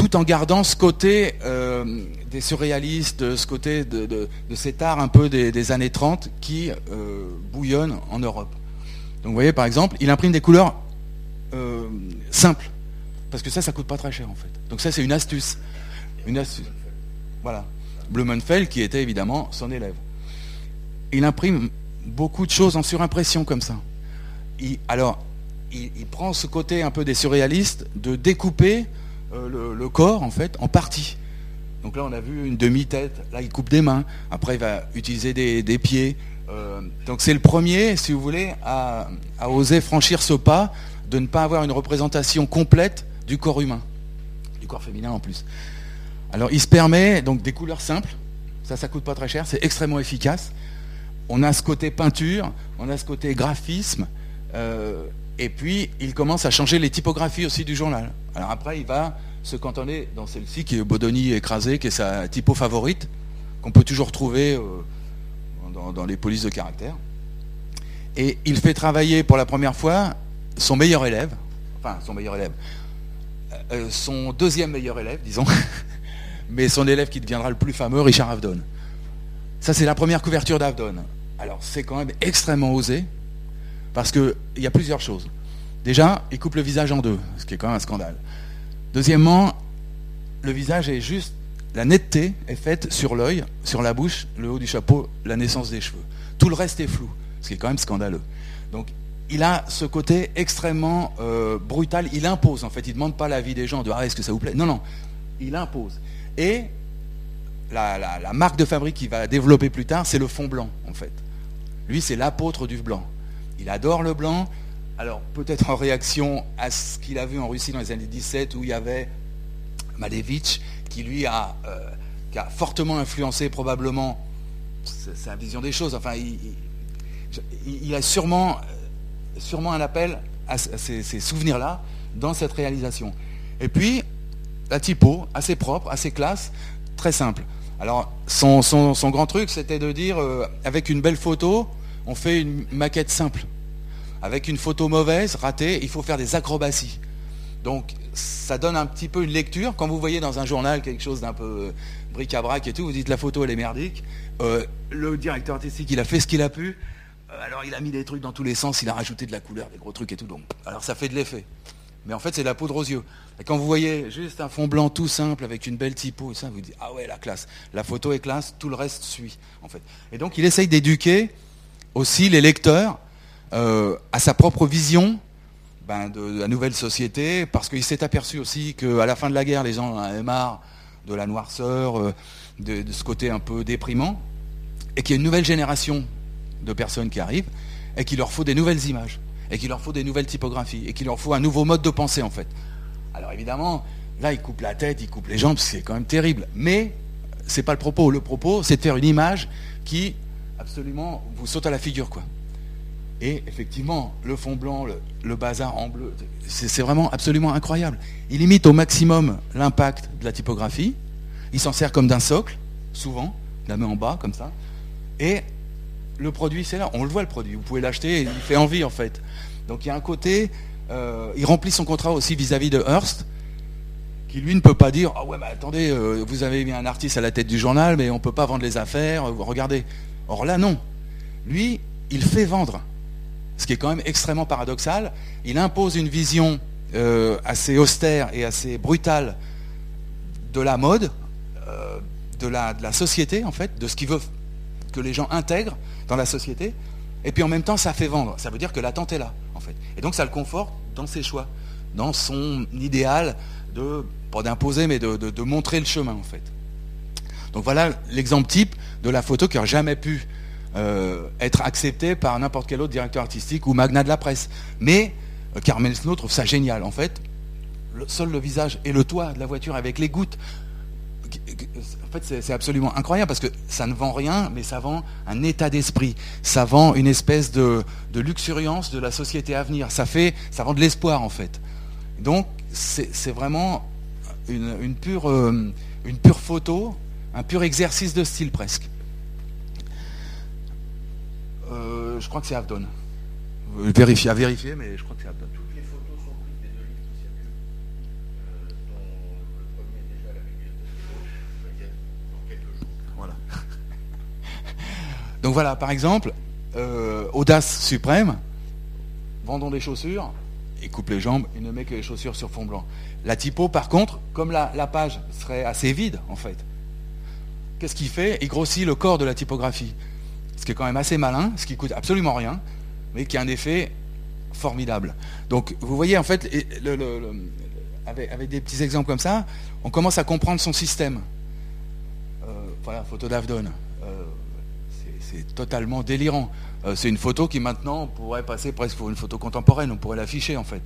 tout en gardant ce côté euh, des surréalistes, ce côté de, cet art un peu des, années 30 qui euh, bouillonne en Europe. Donc vous voyez, par exemple, il imprime des couleurs euh, simples, parce que ça, ça coûte pas très cher en fait. Donc ça, c'est une astuce. Une astuce. Voilà. Blumenfeld, qui était évidemment son élève. Il imprime beaucoup de choses en surimpression comme ça. alors, il, prend ce côté un peu des surréalistes de découper euh, le, corps en fait en parties. Donc là on a vu une demi-tête, là il coupe des mains, après il va utiliser des, pieds. Euh, donc c'est le premier, si vous voulez, à, oser franchir ce pas de ne pas avoir une représentation complète du corps humain, du corps féminin en plus. Alors il se permet donc des couleurs simples, ça ça coûte pas très cher, c'est extrêmement efficace. On a ce côté peinture, on a ce côté graphisme, euh, et puis, il commence à changer les typographies aussi du journal. Alors après, il va se cantonner dans celle-ci, qui est Bodoni écrasé, qui est sa typo favorite, qu'on peut toujours trouver euh, dans, les polices de caractère. Et il fait travailler pour la première fois son meilleur élève, enfin son meilleur élève, euh, euh, son deuxième meilleur élève, disons, mais son élève qui deviendra le plus fameux, Richard Avedon. Ça, c'est la première couverture d'Avedon. Alors, c'est quand même extrêmement osé, parce qu'il y a plusieurs choses. Déjà, il coupe le visage en deux, ce qui est quand même un scandale. Deuxièmement, le visage est juste, la netteté est faite sur l'œil, sur la bouche, le haut du chapeau, la naissance des cheveux. Tout le reste est flou, ce qui est quand même scandaleux. Donc, il a ce côté extrêmement euh, brutal. Il impose, en fait. Il ne demande pas l'avis des gens de Ah, est-ce que ça vous plaît? Non, non. Il impose. Et la, la marque de fabrique qu'il va développer plus tard, c'est le fond blanc, en fait. Lui, c'est l'apôtre du blanc. Il adore le blanc. Alors peut-être en réaction à ce qu'il a vu en Russie dans les années 17 où il y avait Malevitch qui lui a, euh, fortement influencé probablement sa vision des choses. Enfin, il, a sûrement, sûrement un appel à ces, souvenirs-là dans cette réalisation. Et puis, la typo, assez propre, assez classe, très simple. Alors, son, grand truc, c'était de dire, euh, avec une belle photo, on fait une maquette simple. Avec une photo mauvaise, ratée, il faut faire des acrobaties. Donc ça donne un petit peu une lecture. Quand vous voyez dans un journal quelque chose d'un peu euh, bric-à-brac et tout, vous dites la photo elle est merdique. Euh, le directeur artistique il a fait ce qu'il a pu. Euh, alors il a mis des trucs dans tous les sens, il a rajouté de la couleur, des gros trucs et tout. Donc, alors ça fait de l'effet. Mais en fait c'est de la poudre aux yeux. Et quand vous voyez juste un fond blanc tout simple avec une belle typo, ça vous dites ah ouais la classe. La photo est classe, tout le reste suit en fait. Et donc il essaye d'éduquer aussi les lecteurs euh, à sa propre vision ben, de, la nouvelle société, parce qu'il s'est aperçu aussi qu'à la fin de la guerre, les gens avaient marre de la noirceur, euh, de, ce côté un peu déprimant, et qu'il y a une nouvelle génération de personnes qui arrivent, et qu'il leur faut des nouvelles images, et qu'il leur faut des nouvelles typographies, et qu'il leur faut un nouveau mode de pensée en fait. Alors évidemment, là, il coupe la tête, il coupe les jambes, c'est quand même terrible. Mais c'est pas le propos. Le propos, c'est de faire une image qui absolument vous saute à la figure, quoi. Et effectivement, le fond blanc, le, bazar en bleu, c'est vraiment absolument incroyable. Il imite au maximum l'impact de la typographie. Il s'en sert comme d'un socle, souvent, la met en bas, comme ça. Et le produit, c'est là. On le voit, le produit. Vous pouvez l'acheter, il fait envie, en fait. Donc il y a un côté, euh, il remplit son contrat aussi vis-à-vis de Hearst, qui lui ne peut pas dire, ah ouais, mais attendez, euh, vous avez mis un artiste à la tête du journal, mais on ne peut pas vendre les affaires, regardez. Or là, non. Lui, il fait vendre ce qui est quand même extrêmement paradoxal. Il impose une vision euh, assez austère et assez brutale de la mode, euh, de, la, société en fait, de ce qu'il veut que les gens intègrent dans la société. Et puis en même temps, ça fait vendre. Ça veut dire que l'attente est là, en fait. Et donc ça le conforte dans ses choix, dans son idéal de, pas d'imposer, mais de, de, montrer le chemin, en fait. Donc voilà l'exemple type de la photo qui n'a jamais pu euh, être accepté par n'importe quel autre directeur artistique ou magnat de la presse. Mais euh, Carmen Snow trouve ça génial. En fait, seul le visage et le toit de la voiture avec les gouttes. En fait, c'est absolument incroyable parce que ça ne vend rien, mais ça vend un état d'esprit. Ça vend une espèce de, luxuriance de la société à venir. Ça fait, ça vend de l'espoir en fait. Donc, c'est vraiment euh, une pure photo, un pur exercice de style presque. Euh, je crois que c'est Avdon. Euh, vérifier, à vérifier, mais je crois que c'est Avdon. Toutes les photos sont prises des deux livres qui euh, dont le premier est déjà à la bibliothèque dans quelques jours. Voilà. Donc voilà, par exemple, Audace suprême, vendons des chaussures, il coupe les jambes, il ne met que les chaussures sur fond blanc. La typo, par contre, comme la, la page serait assez vide, en fait, qu'est-ce qu'il fait Il grossit le corps de la typographie ce qui est quand même assez malin, ce qui coûte absolument rien, mais qui a un effet formidable. Donc vous voyez en fait, avec, des petits exemples comme ça, on commence à comprendre son système. Euh, voilà, photo d'Avdon. Euh, c'est totalement délirant. Euh, c'est une photo qui maintenant pourrait passer presque pour une photo contemporaine, on pourrait l'afficher en fait.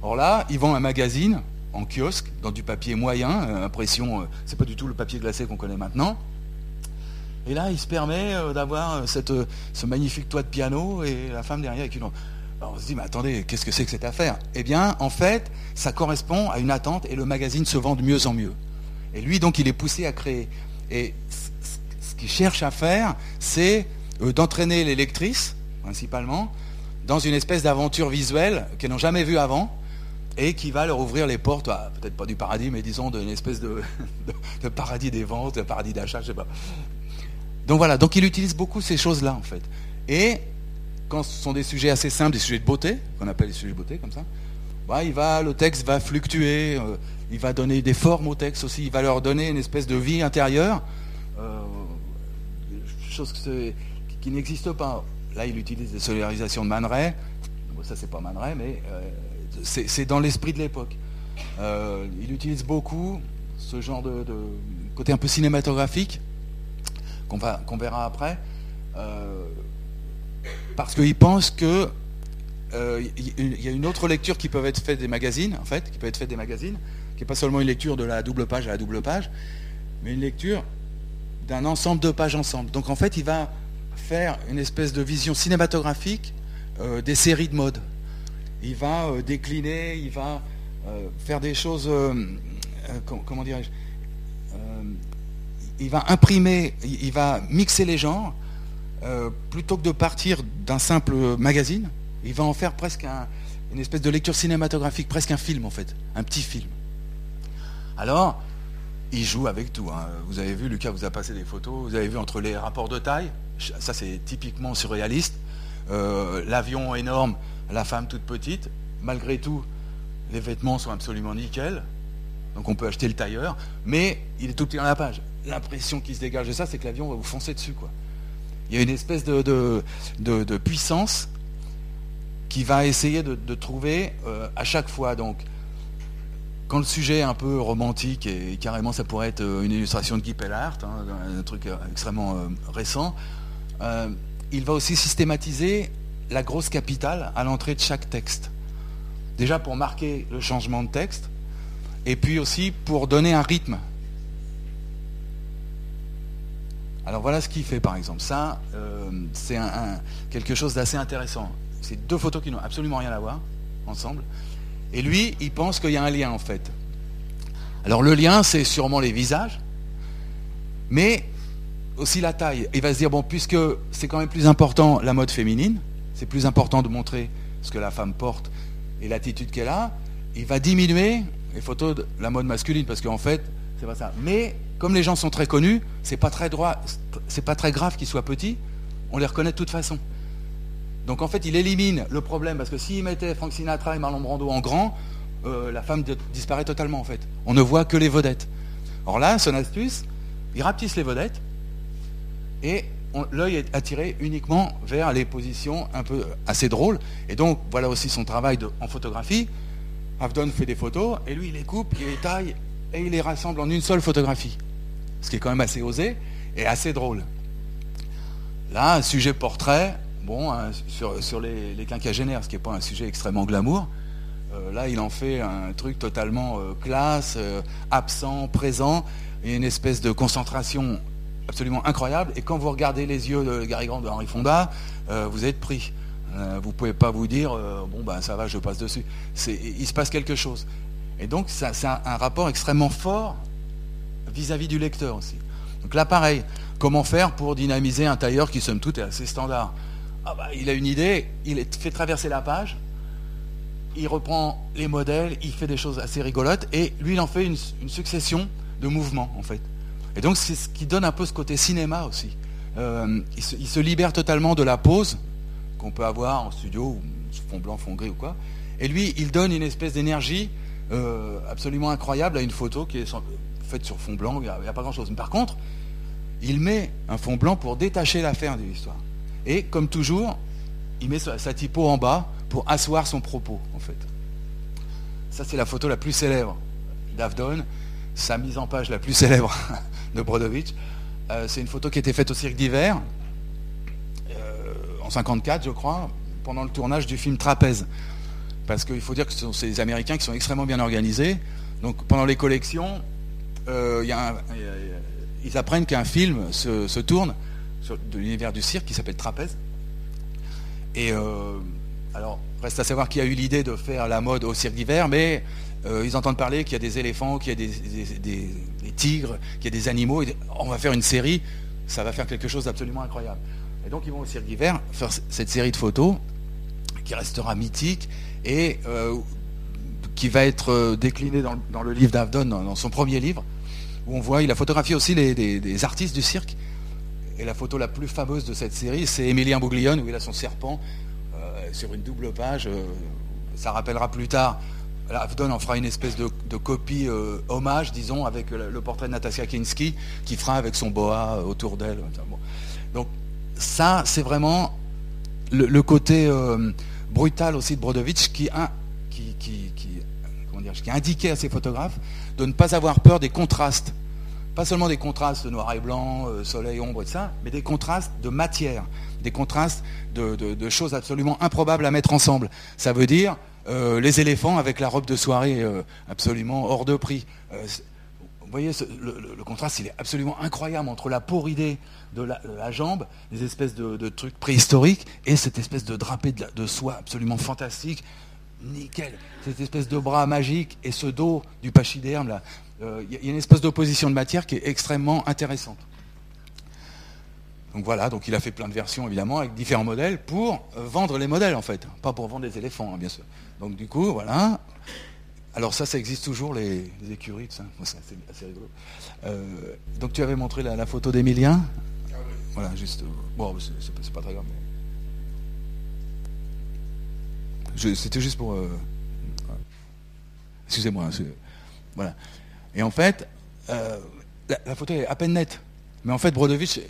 Or là, ils vendent un magazine en kiosque, dans du papier moyen, impression, c'est pas du tout le papier glacé qu'on connaît maintenant. Et là, il se permet d'avoir ce magnifique toit de piano et la femme derrière avec une on se dit, mais attendez, qu'est-ce que c'est que cette affaire? Eh bien, en fait, ça correspond à une attente et le magazine se vend de mieux en mieux. Et lui, donc, il est poussé à créer. Et ce qu'il cherche à faire, c'est euh, d'entraîner les lectrices, principalement, dans une espèce d'aventure visuelle qu'elles n'ont jamais vue avant et qui va leur ouvrir les portes, peut-être pas du paradis, mais disons d'une espèce de, paradis des ventes, de paradis d'achat, je sais pas. Donc voilà, donc il utilise beaucoup ces choses-là, en fait. Et quand ce sont des sujets assez simples, des sujets de beauté, qu'on appelle les sujets de beauté comme ça, bah, il va, le texte va fluctuer, euh, il va donner des formes au texte aussi, il va leur donner une espèce de vie intérieure, euh, chose qui n'existe pas. Là, il utilise des solarisations de Man Ray. ça, c'est pas Man Ray, mais euh, c'est dans l'esprit de l'époque. il utilise beaucoup ce genre de, côté un peu cinématographique qu'on verra après parce qu'ils pensent que euh, il y a une autre lecture qui peut être faite des magazines, en fait, qui peut être faite des magazines, qui n'est pas seulement une lecture de la double page à la double page, mais une lecture d'un ensemble de pages ensemble. Donc en fait, il va faire une espèce de vision cinématographique euh, des séries de mode. Il va euh, décliner, il va faire des choses, comment dirais-je, il va imprimer, il va mixer les genres euh, plutôt que de partir d'un simple magazine, il va en faire presque une espèce de lecture cinématographique, presque un film en fait, un petit film. Alors, il joue avec tout. Hein. Vous avez vu, Lucas vous a passé des photos, vous avez vu entre les rapports de taille, ça c'est typiquement surréaliste, euh, l'avion énorme, la femme toute petite, malgré tout, les vêtements sont absolument nickel, donc on peut acheter le tailleur, mais il est tout petit dans la page. L'impression qui se dégage de ça, c'est que l'avion va vous foncer dessus. quoi. Il y a une espèce de, puissance qui va essayer de, trouver euh, à chaque fois. Donc, quand le sujet est un peu romantique, et carrément ça pourrait être euh, une illustration de Guy Pellart, hein, un truc euh, extrêmement récent, il va aussi systématiser la grosse capitale à l'entrée de chaque texte. Déjà pour marquer le changement de texte, et puis aussi pour donner un rythme Alors voilà ce qu'il fait par exemple. Ça, euh, c'est quelque chose d'assez intéressant. C'est deux photos qui n'ont absolument rien à voir ensemble. Et lui, il pense qu'il y a un lien en fait. Alors le lien, c'est sûrement les visages, mais aussi la taille. Il va se dire, bon, puisque c'est quand même plus important la mode féminine, c'est plus important de montrer ce que la femme porte et l'attitude qu'elle a, il va diminuer les photos de la mode masculine, parce qu'en fait, c'est pas ça. Mais comme les gens sont très connus, c'est pas très droit, c'est pas très grave qu'ils soient petits, on les reconnaît de toute façon. Donc en fait, il élimine le problème parce que s'il mettait Frank Sinatra et Marlon Brando en grand, euh, la femme disparaît totalement en fait. On ne voit que les vedettes. Or là, son astuce, il rapetisse les vedettes et l'œil est attiré uniquement vers les positions un peu assez drôles. Et donc voilà aussi son travail en photographie. Avdon fait des photos et lui il les coupe, il les taille et il les rassemble en une seule photographie ce qui est quand même assez osé et assez drôle. Là, un sujet portrait, bon, hein, sur, les, quinquagénaires, ce qui n'est pas un sujet extrêmement glamour. Euh, là, il en fait un truc totalement euh, classe, euh, absent, présent, et une espèce de concentration absolument incroyable. Et quand vous regardez les yeux de Gary Grant de Henri Fonda, vous êtes pris. vous ne pouvez pas vous dire, bon, ben ça va, je passe dessus. Il se passe quelque chose. Et donc, c'est un rapport extrêmement fort vis-à-vis du lecteur aussi. Donc là, pareil, comment faire pour dynamiser un tailleur qui, somme toute, est assez standard? Ah bah, Il a une idée, il fait traverser la page, il reprend les modèles, il fait des choses assez rigolotes, et lui, il en fait une, succession de mouvements, en fait. Et donc, c'est ce qui donne un peu ce côté cinéma aussi. Euh, il, se, libère totalement de la pose qu'on peut avoir en studio, fond blanc, fond gris ou quoi. Et lui, il donne une espèce d'énergie euh, absolument incroyable à une photo qui est fait sur fond blanc, il n'y a, pas grand-chose. Par contre, il met un fond blanc pour détacher l'affaire de l'histoire. Et comme toujours, il met sa, typo en bas pour asseoir son propos, en fait. Ça, c'est la photo la plus célèbre d'Avdon, sa mise en page la plus célèbre de Brodovitch. Euh, c'est une photo qui a été faite au Cirque d'hiver, euh, en 54, je crois, pendant le tournage du film Trapèze. Parce qu'il faut dire que ce sont ces Américains qui sont extrêmement bien organisés. Donc pendant les collections, euh, ils apprennent qu'un film se, tourne de l'univers du cirque qui s'appelle Trapèze. Et alors, reste à savoir qui a eu l'idée de faire la mode au cirque d'hiver, mais euh, ils entendent parler qu'il y a des éléphants, qu'il y a des, tigres, qu'il y des animaux. on va faire une série, ça va faire quelque chose d'absolument incroyable. Et donc ils vont au cirque d'hiver faire cette série de photos qui restera mythique et euh, qui va être euh, déclinée dans, le livre d'Avdon, dans, son premier livre, où on voit, il a photographié aussi des, artistes du cirque. Et la photo la plus fameuse de cette série, c'est Émilien Bouglione, où il a son serpent sur une double page. ça rappellera plus tard Avdon en fera une espèce de, copie euh, hommage, disons, avec le, portrait de Natasha Kinski, qui fera avec son boa euh, autour d'elle. Donc ça, c'est vraiment le, côté euh, brutal aussi de Brodovitch qui a, qui, qui, qui a indiqué à ses photographes de ne pas avoir peur des contrastes. Pas seulement des contrastes noir et blanc, soleil, ombre et ça, mais des contrastes de matière, des contrastes de choses absolument improbables à mettre ensemble. Ça veut dire euh, les éléphants avec la robe de soirée euh, absolument hors de prix. Euh, vous voyez, le, contraste, il est absolument incroyable entre la idée de la, jambe, des espèces de, trucs préhistoriques, et cette espèce de drapé de, soie absolument fantastique. Nickel. Cette espèce de bras magique et ce dos du pachyderme, il y a une espèce d'opposition de matière qui est extrêmement intéressante. Donc voilà, donc il a fait plein de versions évidemment avec différents modèles pour vendre les modèles en fait, pas pour vendre des éléphants hein, bien sûr. Donc du coup, voilà. Alors ça, ça existe toujours, les, écuries, tout ça. c'est assez, rigolo. Euh, donc tu avais montré la, photo d'Emilien? Ah Voilà, juste. Bon, c'est pas très grave. C'était juste pour... Euh, excusez-moi. Hein, voilà. Et en fait, euh, la, photo est à peine nette. Mais en fait, Brodovitch,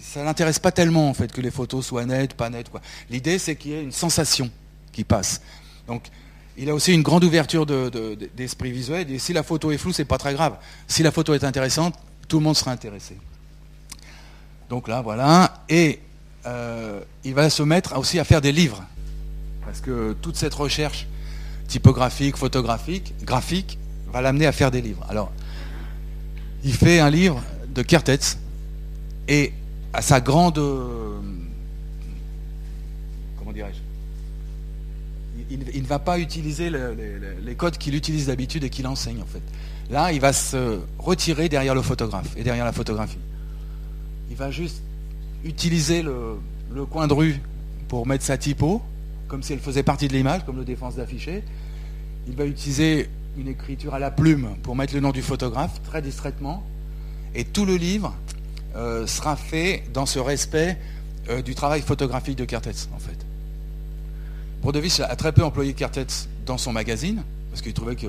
ça l'intéresse pas tellement en fait que les photos soient nettes, pas nettes. L'idée, c'est qu'il y ait une sensation qui passe. Donc, il a aussi une grande ouverture d'esprit visuel. Et si la photo est floue, c'est pas très grave. Si la photo est intéressante, tout le monde sera intéressé. Donc là, voilà. Et euh, il va se mettre aussi à faire des livres. Parce que toute cette recherche typographique, photographique, graphique, va l'amener à faire des livres. Alors, il fait un livre de Kertetz. Et à sa grande... Euh, comment dirais-je il, ne va pas utiliser les codes qu'il utilise d'habitude et qu'il enseigne en fait. Là, il va se retirer derrière le photographe et derrière la photographie. Il va juste utiliser le, coin de rue pour mettre sa typo, comme si elle faisait partie de l'image, comme le défense d'afficher. Il va utiliser une écriture à la plume pour mettre le nom du photographe, très distraitement. Et tout le livre euh, sera fait dans ce respect euh, du travail photographique de Kertész, en fait. A très peu employé Kertetz dans son magazine, parce qu'il trouvait que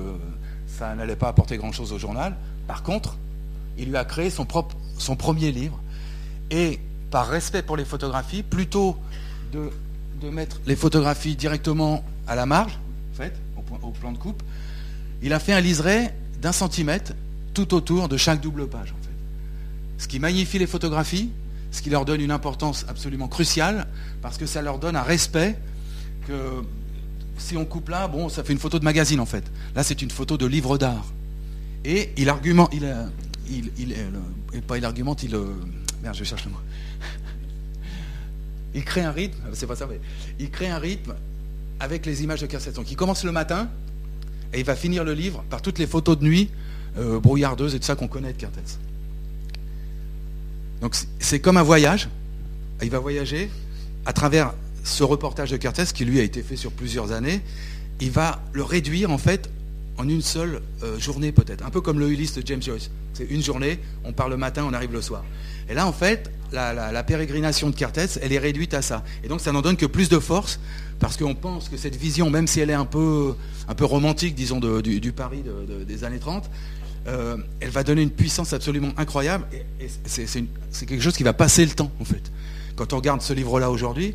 ça n'allait pas apporter grand-chose au journal. Par contre, il lui a créé son, premier livre. Et par respect pour les photographies, plutôt de, mettre les photographies directement à la marge, au, plan de coupe, il a fait un liseré d'un centimètre tout autour de chaque double page. Ce qui magnifie les photographies, ce qui leur donne une importance absolument cruciale, parce que ça leur donne un respect que si on coupe là, bon, ça fait une photo de magazine en fait. Là, c'est une photo de livre d'art. Et il argumente, il, il, il, il, pas il argumente, il, merde, je cherche le mot. Il crée un rythme, c'est pas ça, mais il crée un rythme avec les images de Kerseton qui commence le matin et il va finir le livre par toutes les photos de nuit euh, brouillardeuses et tout ça qu'on connaît de Kertetz. Donc c'est comme un voyage. Il va voyager à travers ce reportage de Kertész, qui lui a été fait sur plusieurs années, il va le réduire en fait en une seule euh, journée peut-être, un peu comme le Ulysse de James Joyce. C'est une journée, on part le matin, on arrive le soir. Et là en fait, la, pérégrination de Kertész, elle est réduite à ça. Et donc ça n'en donne que plus de force, parce qu'on pense que cette vision, même si elle est un peu, un peu romantique, disons, du, Paris des années 30, euh, elle va donner une puissance absolument incroyable. Et, c'est quelque chose qui va passer le temps en fait. Quand on regarde ce livre-là aujourd'hui,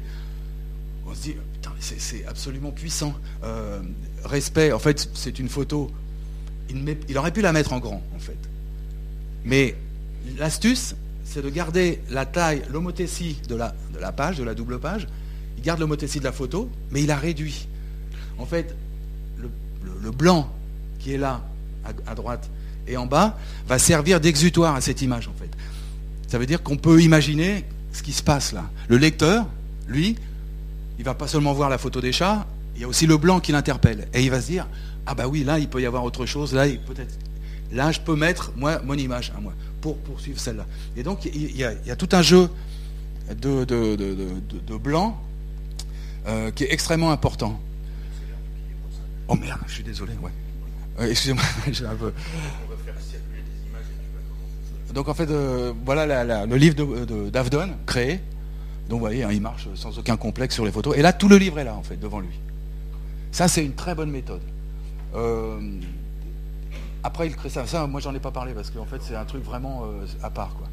on se dit, c'est absolument puissant. Euh, respect, en fait, c'est une photo. Il, aurait pu la mettre en grand, en fait. Mais l'astuce, c'est de garder la taille, l'homothétie de la, la page, de la double page. Il garde l'homothétie de la photo, mais il a réduit. En fait, le, blanc qui est là, à, droite et en bas, va servir d'exutoire à cette image, en fait. Ça veut dire qu'on peut imaginer ce qui se passe là. Le lecteur, lui, il va pas seulement voir la photo des chats, il y a aussi le blanc qui l'interpelle. Et il va se dire, ah bah oui, là, il peut y avoir autre chose, là, peut-être, là, je peux mettre, moi, mon image à moi, pour poursuivre celle-là. Et donc, il y, a, tout un jeu de, blanc euh, qui est extrêmement important. Oh merde, je suis désolé, ouais. Euh, excusez-moi, j'ai un peu... Donc en fait, euh, voilà le livre d'Avdon, créé, donc vous voyez, hein, il marche sans aucun complexe sur les photos. Et là, tout le livre est là, en fait, devant lui. Ça, c'est une très bonne méthode. Euh, après, il crée ça. Ça, moi, j'en ai pas parlé parce qu'en fait, c'est un truc vraiment à part. Quoi.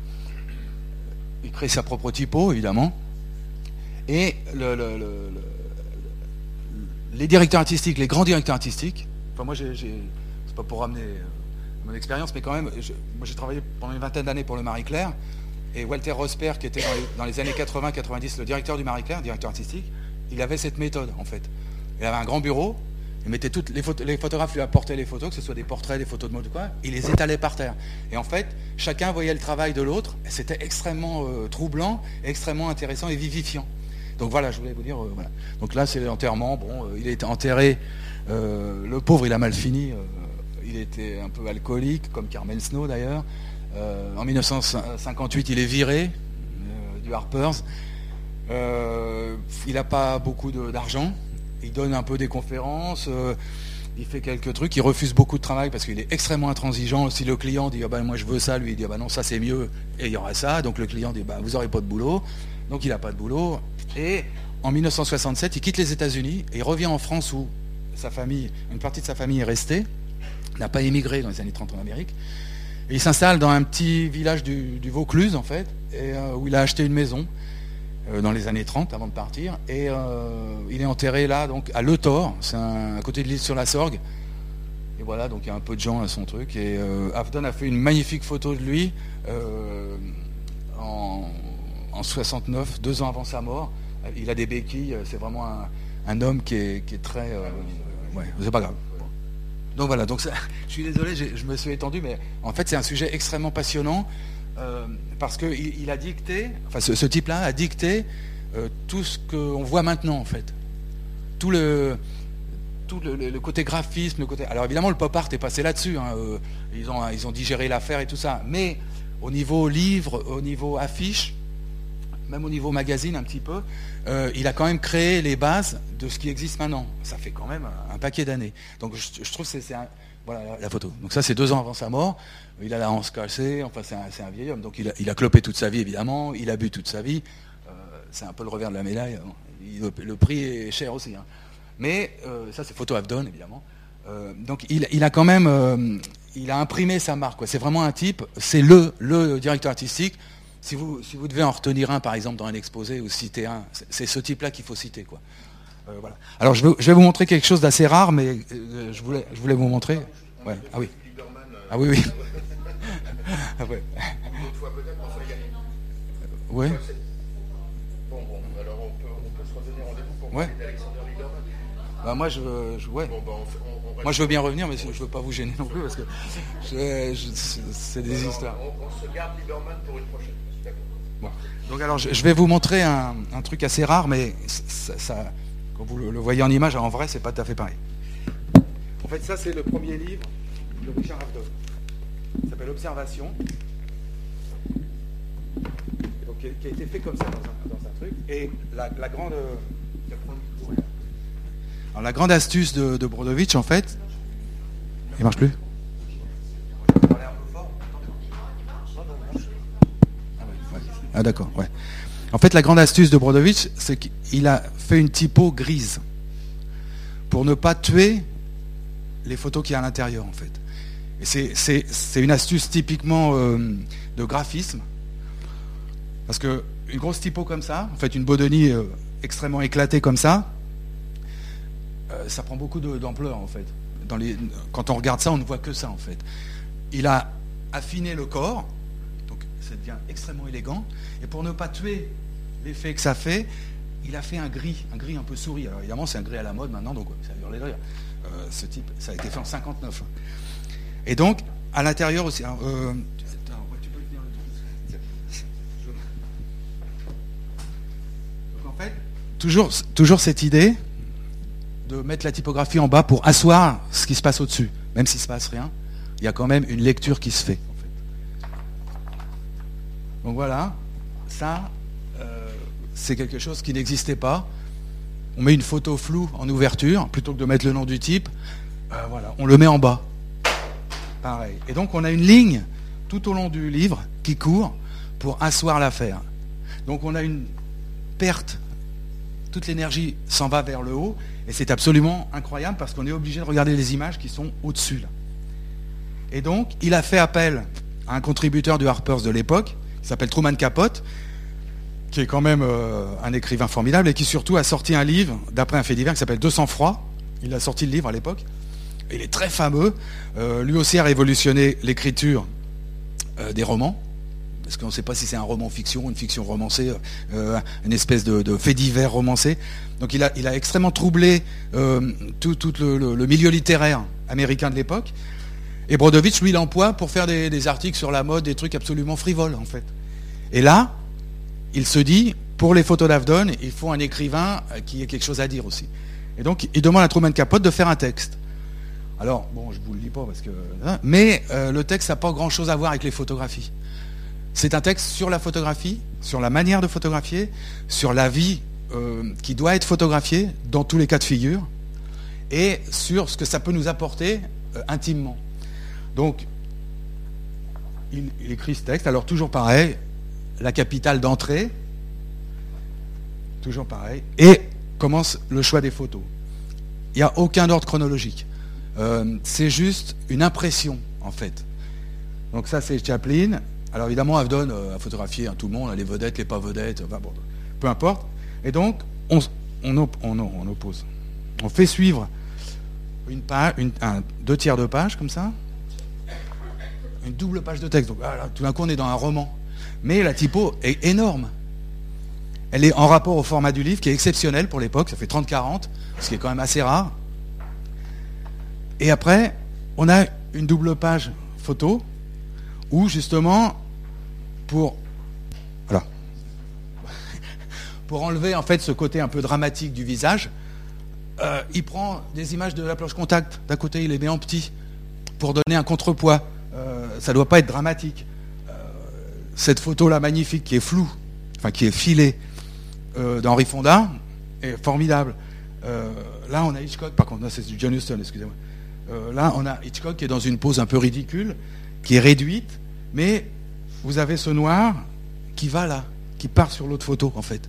Il crée sa propre typo, évidemment. Et les directeurs artistiques, les grands directeurs artistiques, enfin, moi, c'est pas pour ramener euh, mon expérience, mais quand même, moi, j'ai travaillé pendant une vingtaine d'années pour le Marie-Claire. Et Walter Rosper, qui était dans les, années 80-90 le directeur du Marie-Claire, directeur artistique, il avait cette méthode en fait. Il avait un grand bureau, il mettait toutes les, les photographes lui apportaient les photos, que ce soit des portraits, des photos de mode ou quoi, il les étalait par terre. Et en fait, chacun voyait le travail de l'autre, c'était extrêmement euh, troublant, extrêmement intéressant et vivifiant. Donc voilà, je voulais vous dire, euh, voilà. Donc là, c'est l'enterrement. Bon, il est enterré. Le pauvre, il a mal fini. il était un peu alcoolique, comme Carmen Snow d'ailleurs. Euh, en 1958, il est viré euh, du Harper's. Euh, il n'a pas beaucoup d'argent. Il donne un peu des conférences. il fait quelques trucs. Il refuse beaucoup de travail parce qu'il est extrêmement intransigeant. Si le client dit ah ben, moi je veux ça, lui il dit ah ben non ça c'est mieux et il y aura ça. Donc le client dit bah, vous n'aurez pas de boulot. Donc il n'a pas de boulot. Et en 1967, il quitte les États-Unis et il revient en France où sa famille, une partie de sa famille est restée, n'a pas émigré dans les années 30 en Amérique il s'installe dans un petit village du, Vaucluse, en fait, euh, où il a acheté une maison euh, dans les années 30 avant de partir. Et euh, il est enterré là, donc à Le Thor, c'est à côté de l'île sur la Sorgue. Et voilà, donc il y a un peu de gens à son truc. Et Afdon a fait une magnifique photo de lui en, 69, deux ans avant sa mort. Il a des béquilles, c'est vraiment un, homme qui est très. Ouais, c'est pas grave. Donc voilà, donc je suis désolé, je me suis étendu, mais en fait c'est un sujet extrêmement passionnant euh, parce qu'il il a dicté, enfin ce, type-là a dicté euh, tout ce qu'on voit maintenant en fait. Tout le, tout le, côté graphisme, le côté. Alors évidemment le pop art est passé là-dessus, hein, euh, ils, ont, ils ont digéré l'affaire et tout ça, mais au niveau livre, au niveau affiche, même au niveau magazine un petit peu, euh, il a quand même créé les bases de ce qui existe maintenant. Ça fait quand même un, paquet d'années. Donc je, trouve que c'est voilà la, photo. Donc ça c'est deux ans avant sa mort. Il a la hanse cassée, enfin c'est un, vieil homme. Donc il a, clopé toute sa vie évidemment, il a bu toute sa vie. Euh, c'est un peu le revers de la médaille. le, prix est cher aussi. Hein. Mais euh, ça c'est photo Avdon évidemment. donc il, a quand même il a imprimé sa marque. C'est vraiment un type, c'est le directeur artistique. Si vous, devez en retenir un, par exemple, dans un exposé ou citer un, c'est ce type-là qu'il faut citer. Quoi. Euh, voilà. Alors, je vais, vous montrer quelque chose d'assez rare, mais euh, je, voulais, vous montrer. Ah oui. Ah oui, oui. ah ouais. Ouais. Bon, bon, alors on peut, se redonner rendez-vous pour ouais. Bah moi, je, je ouais. Bon, bah, moi, je veux bien revenir, mais je ne veux pas vous gêner non plus, parce que c'est des histoires. On se garde Lieberman pour une prochaine. Donc alors je, vais vous montrer un, truc assez rare, mais ça, quand vous le, voyez en image, en vrai, c'est pas tout à fait pareil. En fait, ça c'est le premier livre de Richard Avedon. Il s'appelle Observation. qui, a été fait comme ça dans un, truc. Et la, grande. Alors, la grande astuce de, de Brodovitch, en fait. Il marche plus Ah d'accord, ouais. En fait, la grande astuce de Brodovitch, c'est qu'il a fait une typo grise pour ne pas tuer les photos qu'il y a à l'intérieur, en fait. C'est une astuce typiquement euh, de graphisme, parce que une grosse typo comme ça, en fait, une Bodoni euh, extrêmement éclatée comme ça, ça prend beaucoup d'ampleur en fait. quand on regarde ça, on ne voit que ça en fait. Il a affiné le corps, ça devient extrêmement élégant. Et pour ne pas tuer l'effet que ça fait, il a fait un gris, un gris un peu souris. Alors évidemment, c'est un gris à la mode maintenant, donc ça a hurler de rire. Euh, ce type, ça a été fait en 59. Et donc, à l'intérieur aussi. Euh, donc en fait, toujours, toujours cette idée de mettre la typographie en bas pour asseoir ce qui se passe au-dessus. Même s'il ne se passe rien, il y a quand même une lecture qui se fait. Donc voilà, ça, c'est quelque chose qui n'existait pas. On met une photo floue en ouverture, plutôt que de mettre le nom du type, euh, voilà, on le met en bas. Pareil. Et donc on a une ligne tout au long du livre qui court pour asseoir l'affaire. Donc on a une perte, toute l'énergie s'en va vers le haut, et c'est absolument incroyable parce qu'on est obligé de regarder les images qui sont au-dessus. Et donc il a fait appel à un contributeur du Harper's de l'époque, s'appelle Truman Capote, qui est quand même euh, un écrivain formidable et qui surtout a sorti un livre, d'après un fait divers, qui s'appelle 200 froid. Il a sorti le livre à l'époque. Il est très fameux. Euh, lui aussi a révolutionné l'écriture euh, des romans. Parce qu'on ne sait pas si c'est un roman fiction, une fiction romancée, une espèce de, fait divers romancé. Donc il a, il a extrêmement troublé tout, le, milieu littéraire américain de l'époque. Et Brodovitch, lui, l'emploie pour faire des, articles sur la mode, des trucs absolument frivoles, en fait. Et là, il se dit, pour les photos d'Avdon, il faut un écrivain qui ait quelque chose à dire aussi. Et donc, il demande à Truman Capote de faire un texte. Alors, bon, je ne vous le dis pas parce que. Hein, mais euh, le texte n'a pas grand-chose à voir avec les photographies. C'est un texte sur la photographie, sur la manière de photographier, sur la vie euh, qui doit être photographiée dans tous les cas de figure, et sur ce que ça peut nous apporter euh, intimement. Donc, il, écrit ce texte. Alors, toujours pareil, la capitale d'entrée, toujours pareil, et commence le choix des photos. Il n'y a aucun ordre chronologique. Euh, c'est juste une impression, en fait. Donc ça, c'est Chaplin. Alors évidemment, Avdon euh, a photographié hein, tout le monde, les vedettes, les pas vedettes, peu importe. Et donc, on, oppose. On fait suivre page, deux tiers de page, comme ça, une double page de texte. Donc tout d'un coup, on est dans un roman mais la typo est énorme. Elle est en rapport au format du livre qui est exceptionnel pour l'époque, ça fait 30-40, ce qui est quand même assez rare. Et après, on a une double page photo où justement, pour, voilà, pour enlever en fait ce côté un peu dramatique du visage, euh, il prend des images de la planche contact. D'un côté, il les met en petit pour donner un contrepoids. Euh, ça ne doit pas être dramatique cette photo-là magnifique qui est floue, enfin qui est filée euh, d'Henri Fonda, est formidable. Euh, là, on a Hitchcock, par contre, c'est du John Huston, excusez-moi. Euh, là, on a Hitchcock qui est dans une pose un peu ridicule, qui est réduite, mais vous avez ce noir qui va là, qui part sur l'autre photo, en fait.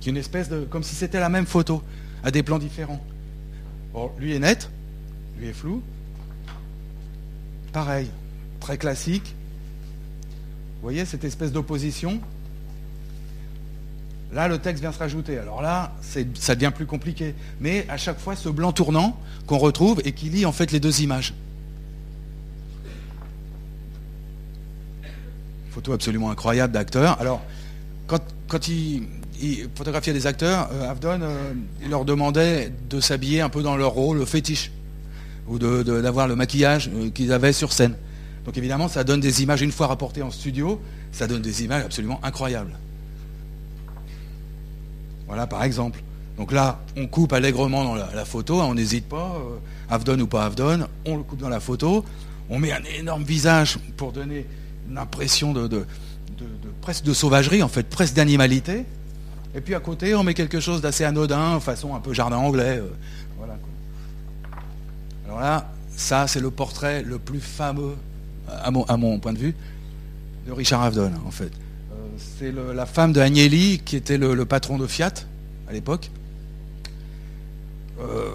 Qui est une espèce de. comme si c'était la même photo, à des plans différents. Bon, lui est net, lui est flou. Pareil, très classique, vous voyez cette espèce d'opposition? Là, le texte vient se rajouter. Alors là, ça devient plus compliqué. Mais à chaque fois, ce blanc tournant qu'on retrouve et qui lie en fait les deux images. Photo absolument incroyable d'acteurs. Alors, quand, il, photographiait des acteurs, euh, Avdon, euh, leur demandait de s'habiller un peu dans leur rôle fétiche, ou d'avoir le maquillage euh, qu'ils avaient sur scène. Donc évidemment, ça donne des images, une fois rapportées en studio, ça donne des images absolument incroyables. Voilà, par exemple. Donc là, on coupe allègrement dans la, photo, hein, on n'hésite pas, euh, Avdon ou pas Avdon, on le coupe dans la photo, on met un énorme visage pour donner une impression de, presque de sauvagerie, en fait, presque d'animalité. Et puis à côté, on met quelque chose d'assez anodin, façon un peu jardin anglais. Euh, voilà. Alors là, ça, c'est le portrait le plus fameux à mon, point de vue, de Richard Avedon, en fait. Euh, c'est la femme de Agnelli, qui était le, patron de Fiat à l'époque. Euh,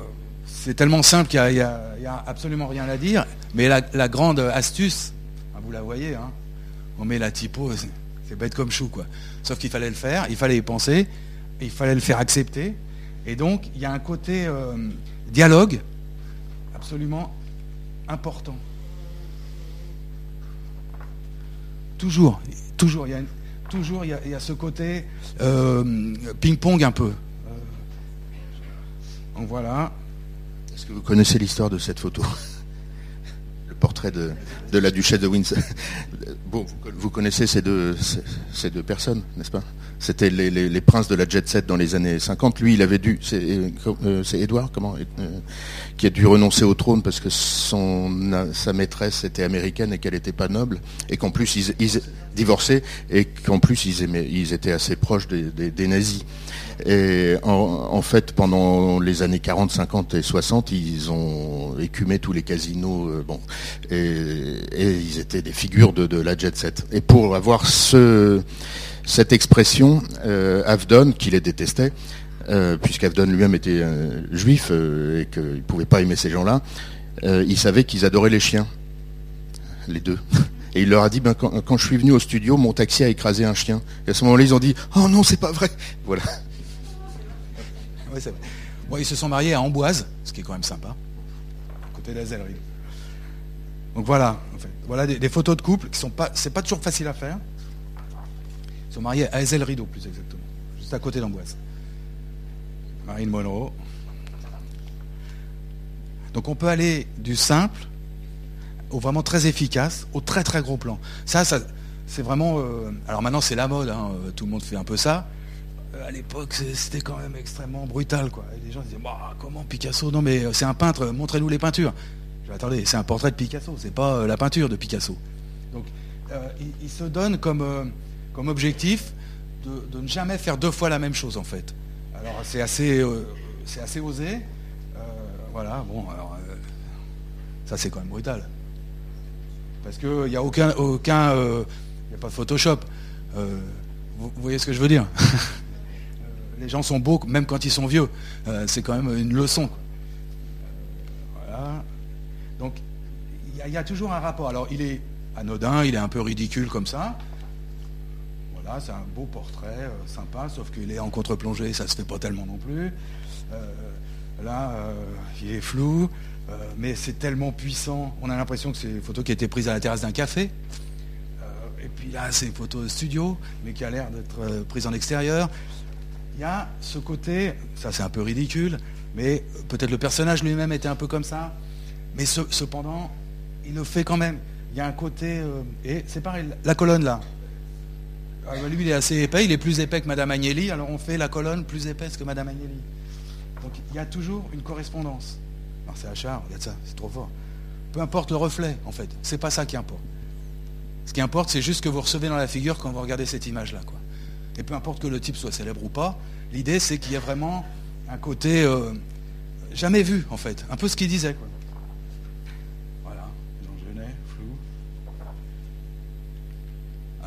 c'est tellement simple qu'il n'y a, absolument rien à dire, mais la, grande astuce, vous la voyez, hein, on met la typo, c'est bête comme chou, quoi. Sauf qu'il fallait le faire, il fallait y penser, il fallait le faire accepter. Et donc, il y a un côté euh, dialogue absolument important. Toujours, toujours, il y a, toujours, il y a, ce côté euh, ping-pong un peu. Euh, donc voilà. Est-ce que vous connaissez l'histoire de cette photo? Le portrait de, la duchesse de Windsor. Bon, vous, connaissez ces deux, ces deux personnes, n'est-ce pas? C'était les, princes de la jet set dans les années 50. Lui, il avait dû, c'est euh, Edouard, comment, euh, qui a dû renoncer au trône parce que son, sa maîtresse était américaine et qu'elle n'était pas noble, et qu'en plus ils, ils divorçaient et qu'en plus ils, aimaient, ils étaient assez proches des, nazis. Et en, fait, pendant les années 40, 50 et 60, ils ont écumé tous les casinos, euh, bon, et, ils étaient des figures de, de la jet set. Et pour avoir ce cette expression, euh, Avdon, qui les détestait, euh, puisqu'Avdon lui-même était euh, juif euh, et qu'il ne pouvait pas aimer ces gens-là, il savait qu'ils adoraient les chiens, les deux. Et il leur a dit, ben, quand, je suis venu au studio, mon taxi a écrasé un chien. Et à ce moment-là, ils ont dit, oh non, c'est pas vrai. Voilà. ils se sont mariés à Amboise, ce qui est quand même sympa, côté d'Azelry. Donc voilà, voilà des, des, photos de couple qui sont pas, c'est pas toujours facile à faire. Ils sont mariés à Ezel Rideau, plus exactement, juste à côté d'Amboise. Marine Monroe. Donc on peut aller du simple au vraiment très efficace, au très très gros plan. Ça, c'est vraiment. Euh, alors maintenant c'est la mode, hein, euh, tout le monde fait un peu ça. Euh, à l'époque, c'était quand même extrêmement brutal, quoi. Les gens disaient, bah, comment Picasso? Non, mais c'est un peintre. Montrez-nous les peintures. Je attendez, c'est un portrait de Picasso, c'est pas la peinture de Picasso. Donc, il, se donne comme comme objectif de, ne jamais faire deux fois la même chose en fait. Alors c'est assez, euh, assez osé. Euh, voilà, bon, alors euh, ça c'est quand même brutal. Parce qu'il n'y a aucun, aucun, il a pas de Photoshop. Vous, voyez ce que je veux dire? Les gens sont beaux même quand ils sont vieux. c'est quand même une leçon. Voilà. Donc il y, a toujours un rapport. Alors il est anodin, il est un peu ridicule comme ça c'est un beau portrait, euh, sympa, sauf qu'il est en contre-plongée, ça se fait pas tellement non plus. Euh, là, euh, il est flou, mais c'est tellement puissant. On a l'impression que c'est une photo qui a été prise à la terrasse d'un café. et puis là, c'est une photo studio, mais qui a l'air d'être prise en extérieur. Il y a ce côté, ça c'est un peu ridicule, mais peut-être le personnage lui-même était un peu comme ça. Mais cependant, il le fait quand même. Il y a un côté. et c'est pareil, la colonne là, ah, bah, lui, il est assez épais, il est plus épais que Madame Agnelli, alors on fait la colonne plus épaisse que Madame Agnelli. Donc il y a toujours une correspondance. Alors c'est Achard, regarde ça, c'est trop fort. Peu importe le reflet, en fait, c'est pas ça qui importe. Ce qui importe, c'est juste que vous recevez dans la figure quand vous regardez cette image-là. Et peu importe que le type soit célèbre ou pas, l'idée c'est qu'il y a vraiment un côté euh, jamais vu, en fait. Un peu ce qu'il disait.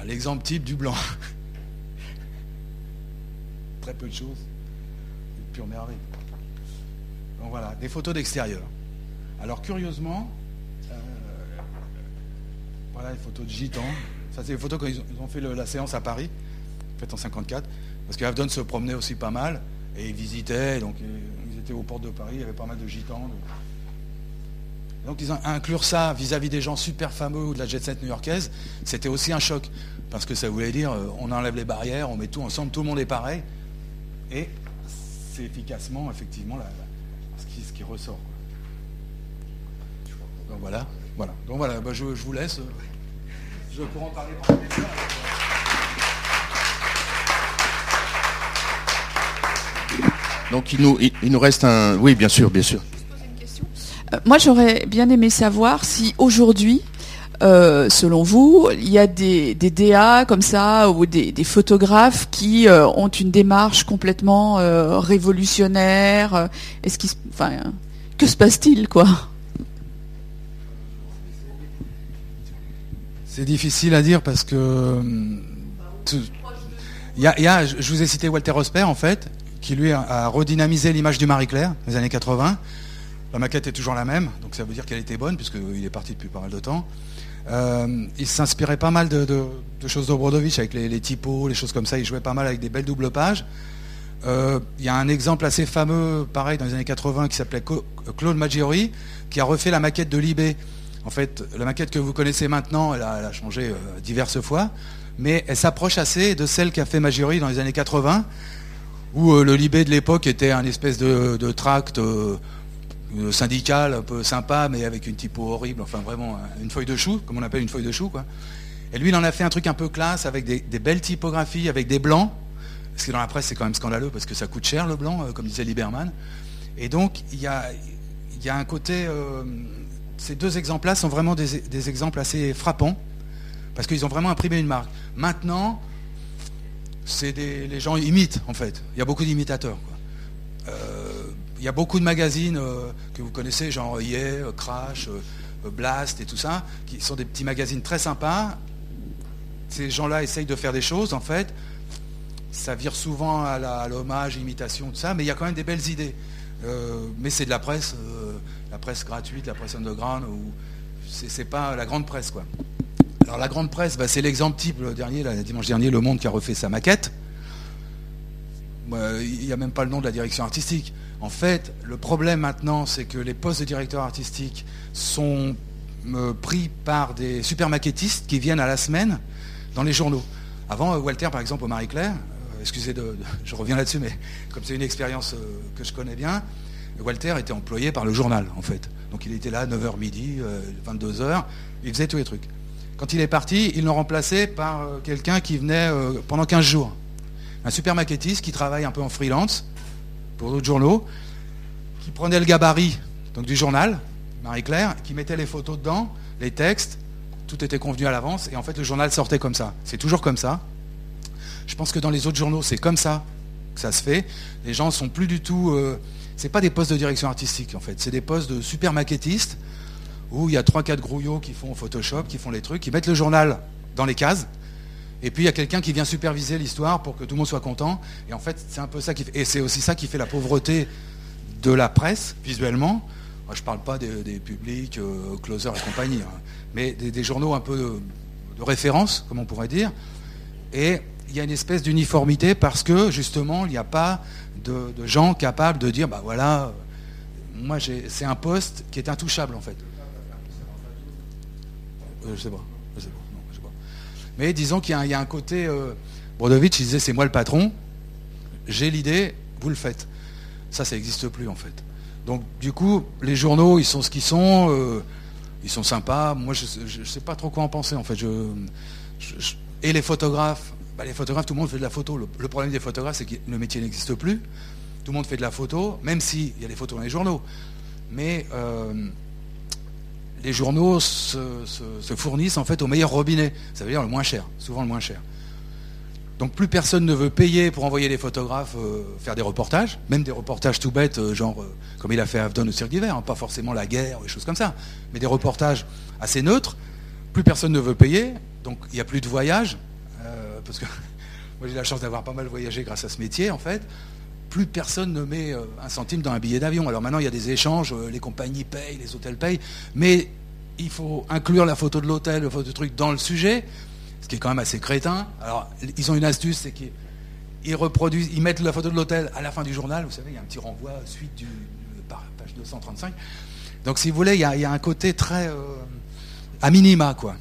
L'exemple type du blanc. Très peu de choses. Une pure merveille. Donc voilà, des photos d'extérieur. Alors curieusement, euh, voilà les photos de gitans. Ça c'est les photos quand ils ont, fait la séance à Paris, faite en 54, parce que se promenait aussi pas mal et ils visitaient, donc euh, ils étaient aux portes de Paris, il y avait pas mal de gitans. Donc inclure ça vis-à-vis des gens super fameux ou de la jet set new-yorkaise, c'était aussi un choc. Parce que ça voulait dire, euh, on enlève les barrières, on met tout ensemble, tout le monde est pareil. Et c'est efficacement, effectivement, ce, qui, ressort. Donc voilà, voilà. Donc voilà, bah, je, vous laisse. Je pourrais en parler pendant des heures. Donc il nous, il nous reste un... Oui, bien sûr, bien sûr. Euh, moi, j'aurais bien aimé savoir si aujourd'hui, euh, selon vous, il y a des, des DA comme ça ou des, photographes qui euh, ont une démarche complètement révolutionnaire. Est-ce qu'il, enfin, que se passe-t-il, quoi? C'est difficile à dire parce que il y, a, je vous ai cité Walter Rosper en fait, qui lui a redynamisé l'image du Marie-Claire des années 80 la maquette est toujours la même, donc ça veut dire qu'elle était bonne, puisqu'il est parti depuis pas mal de temps. Euh, il s'inspirait pas mal de, choses d'Obrodovich, avec les, typos, les choses comme ça. Il jouait pas mal avec des belles doubles pages. Euh, Il y a un exemple assez fameux, pareil, dans les années 80, qui s'appelait Claude Maggiori, qui a refait la maquette de Libé. En fait, la maquette que vous connaissez maintenant, elle a, changé euh, diverses fois, mais elle s'approche assez de celle qu'a fait Maggiori dans les années 80, où le Libé de l'époque était un espèce de, de tract euh, euh, syndical, un peu sympa, mais avec une typo horrible, enfin vraiment euh, une feuille de chou, comme on appelle une feuille de chou, quoi. Et lui, il en a fait un truc un peu classe, avec des, belles typographies, avec des blancs, parce que dans la presse, c'est quand même scandaleux, parce que ça coûte cher le blanc, euh, comme disait Lieberman. Et donc, il y a, il y a un côté... euh, ces deux exemples-là sont vraiment des, exemples assez frappants, parce qu'ils ont vraiment imprimé une marque. Maintenant, c'est des, les gens imitent, en fait. Il y a beaucoup d'imitateurs. Euh, y a beaucoup de magazines euh, que vous connaissez, genre Yeah, euh, Crash, euh, Blast et tout ça, qui sont des petits magazines très sympas. Ces gens-là essayent de faire des choses, en fait. Ça vire souvent à l'hommage, imitation, tout ça, mais il y a quand même des belles idées. Mais c'est de la presse, la presse gratuite, la presse underground, ou c'est pas la grande presse, quoi. Alors la grande presse, bah, c'est l'exemple type, le dernier, dimanche dernier, Le Monde qui a refait sa maquette. Bah, Il n'y a même pas le nom de la direction artistique. En fait, le problème maintenant, c'est que les postes de directeur artistique sont euh, pris par des super maquettistes qui viennent à la semaine dans les journaux. Avant, euh, Walter, par exemple, au Marie-Claire, euh, excusez, de, je reviens là-dessus, mais comme c'est une expérience euh, que je connais bien, Walter était employé par le journal, en fait. Donc il était là 9h midi, euh, 22h, il faisait tous les trucs. Quand il est parti, ils l'ont remplacé par euh, quelqu'un qui venait euh, pendant 15 jours. Un super maquettiste qui travaille un peu en freelance pour d'autres journaux, qui prenait le gabarit du journal, Marie-Claire, qui mettait les photos dedans, les textes, tout était convenu à l'avance, et en fait le journal sortait comme ça. C'est toujours comme ça. Je pense que dans les autres journaux, c'est comme ça que ça se fait. Les gens sont plus du tout. Euh, c'est pas des postes de direction artistique en fait, c'est des postes de super maquettistes où il y a trois quatre grouillots qui font Photoshop, qui font les trucs, qui mettent le journal dans les cases. Et puis il y a quelqu'un qui vient superviser l'histoire pour que tout le monde soit content. Et en fait, c'est un peu ça qui fait, et c'est aussi ça qui fait la pauvreté de la presse visuellement. Je parle pas des, publics, euh, closer et compagnie, hein, mais des, journaux un peu de, référence, comme on pourrait dire. Et il y a une espèce d'uniformité parce que justement, il n'y a pas de, gens capables de dire, bah voilà, moi c'est un poste qui est intouchable en fait. Euh, je sais pas, Mais disons qu'il y a, un- côté. Euh, Brodovitch, il disait c'est moi le patron, j'ai l'idée, vous le faites. Ça, ça n'existe plus en fait. Donc du coup, les journaux, ils sont ce qu'ils sont, euh, ils sont sympas. Moi, je ne sais pas trop quoi en penser en fait. Et les photographes, bah, les photographes, tout le monde fait de la photo. Le, le problème des photographes, c'est que le métier n'existe plus. Tout le monde fait de la photo, même s'il y a des photos dans les journaux. Mais euh, les journaux se, se- se fournissent en fait au meilleur robinet. Ça veut dire le moins cher, souvent le moins cher. Donc plus personne ne veut payer pour envoyer les photographes euh, faire des reportages, même des reportages tout bêtes, euh, genre euh, comme il a fait Avdon au Cirque d'hiver, hein, pas forcément la guerre ou des choses comme ça, mais des reportages assez neutres. Plus personne ne veut payer, donc il n'y a plus de voyage, parce que moi j'ai la chance d'avoir pas mal voyagé grâce à ce métier en fait. Plus personne ne met euh, un centime dans un billet d'avion. Alors maintenant il y a des échanges, euh, les compagnies payent, les hôtels payent, mais il faut inclure la photo de l'hôtel, la photo truc dans le sujet ce qui est quand même assez crétin. Alors, ils ont une astuce, c'est qu'ils ils reproduisent, ils mettent la photo de l'hôtel à la fin du journal. Vous savez, il y a un petit renvoi suite du par page 235. Donc, si vous voulez, il y a, il y a un côté très euh, à minima, quoi.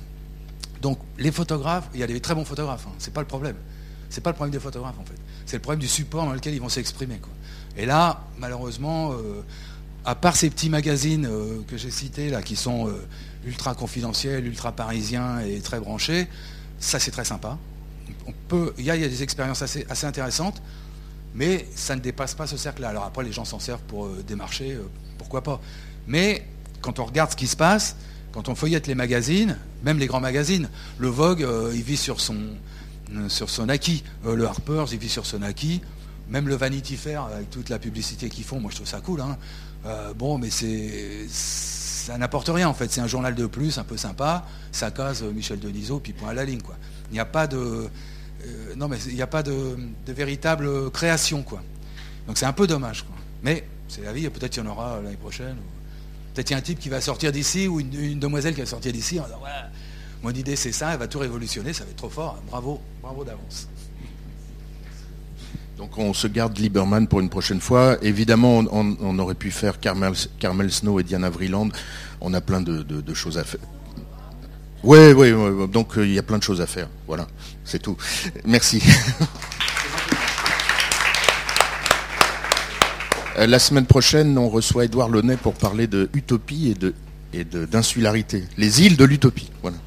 Donc, les photographes, il y a des très bons photographes. Hein, c'est pas le problème. C'est pas le problème des photographes, en fait. C'est le problème du support dans lequel ils vont s'exprimer. Et là, malheureusement, euh, à part ces petits magazines euh, que j'ai cités là, qui sont euh, ultra confidentiels, ultra parisiens et très branchés, ça c'est très sympa. Il y, a, des expériences assez, assez intéressantes, mais ça ne dépasse pas ce cercle-là. Alors après, les gens s'en servent pour démarcher, pourquoi pas. Mais quand on regarde ce qui se passe, quand on feuillette les magazines, même les grands magazines, le Vogue, il vit sur son, sur son acquis. Euh, le Harper's, il vit sur son acquis. Même le Vanity Fair, avec toute la publicité qu'ils font, moi je trouve ça cool. hein. Euh, bon, mais c'est ça n'apporte rien en fait. C'est un journal de plus, un peu sympa. Ça case euh, Michel Denisot, puis point à la ligne quoi. Il n'y a pas de euh, non mais il n'y a pas de, véritable création quoi. Donc c'est un peu dommage. Mais c'est la vie. Peut-être qu'il y en aura l'année prochaine. Peut-être il y a un type qui va sortir d'ici ou une, demoiselle qui va sortir d'ici mon idée c'est ça, elle va tout révolutionner, ça va être trop fort. Bravo, bravo d'avance. Donc on se garde Lieberman pour une prochaine fois. Évidemment, on, aurait pu faire Carmel, Carmel, Snow et Diana Vreeland. On a plein de, choses à faire. Oui, oui, donc euh, il y a plein de choses à faire. Voilà, c'est tout. Merci. Euh, la semaine prochaine, on reçoit Édouard Launay pour parler de utopie et de et d'insularité. Les îles de l'utopie. Voilà.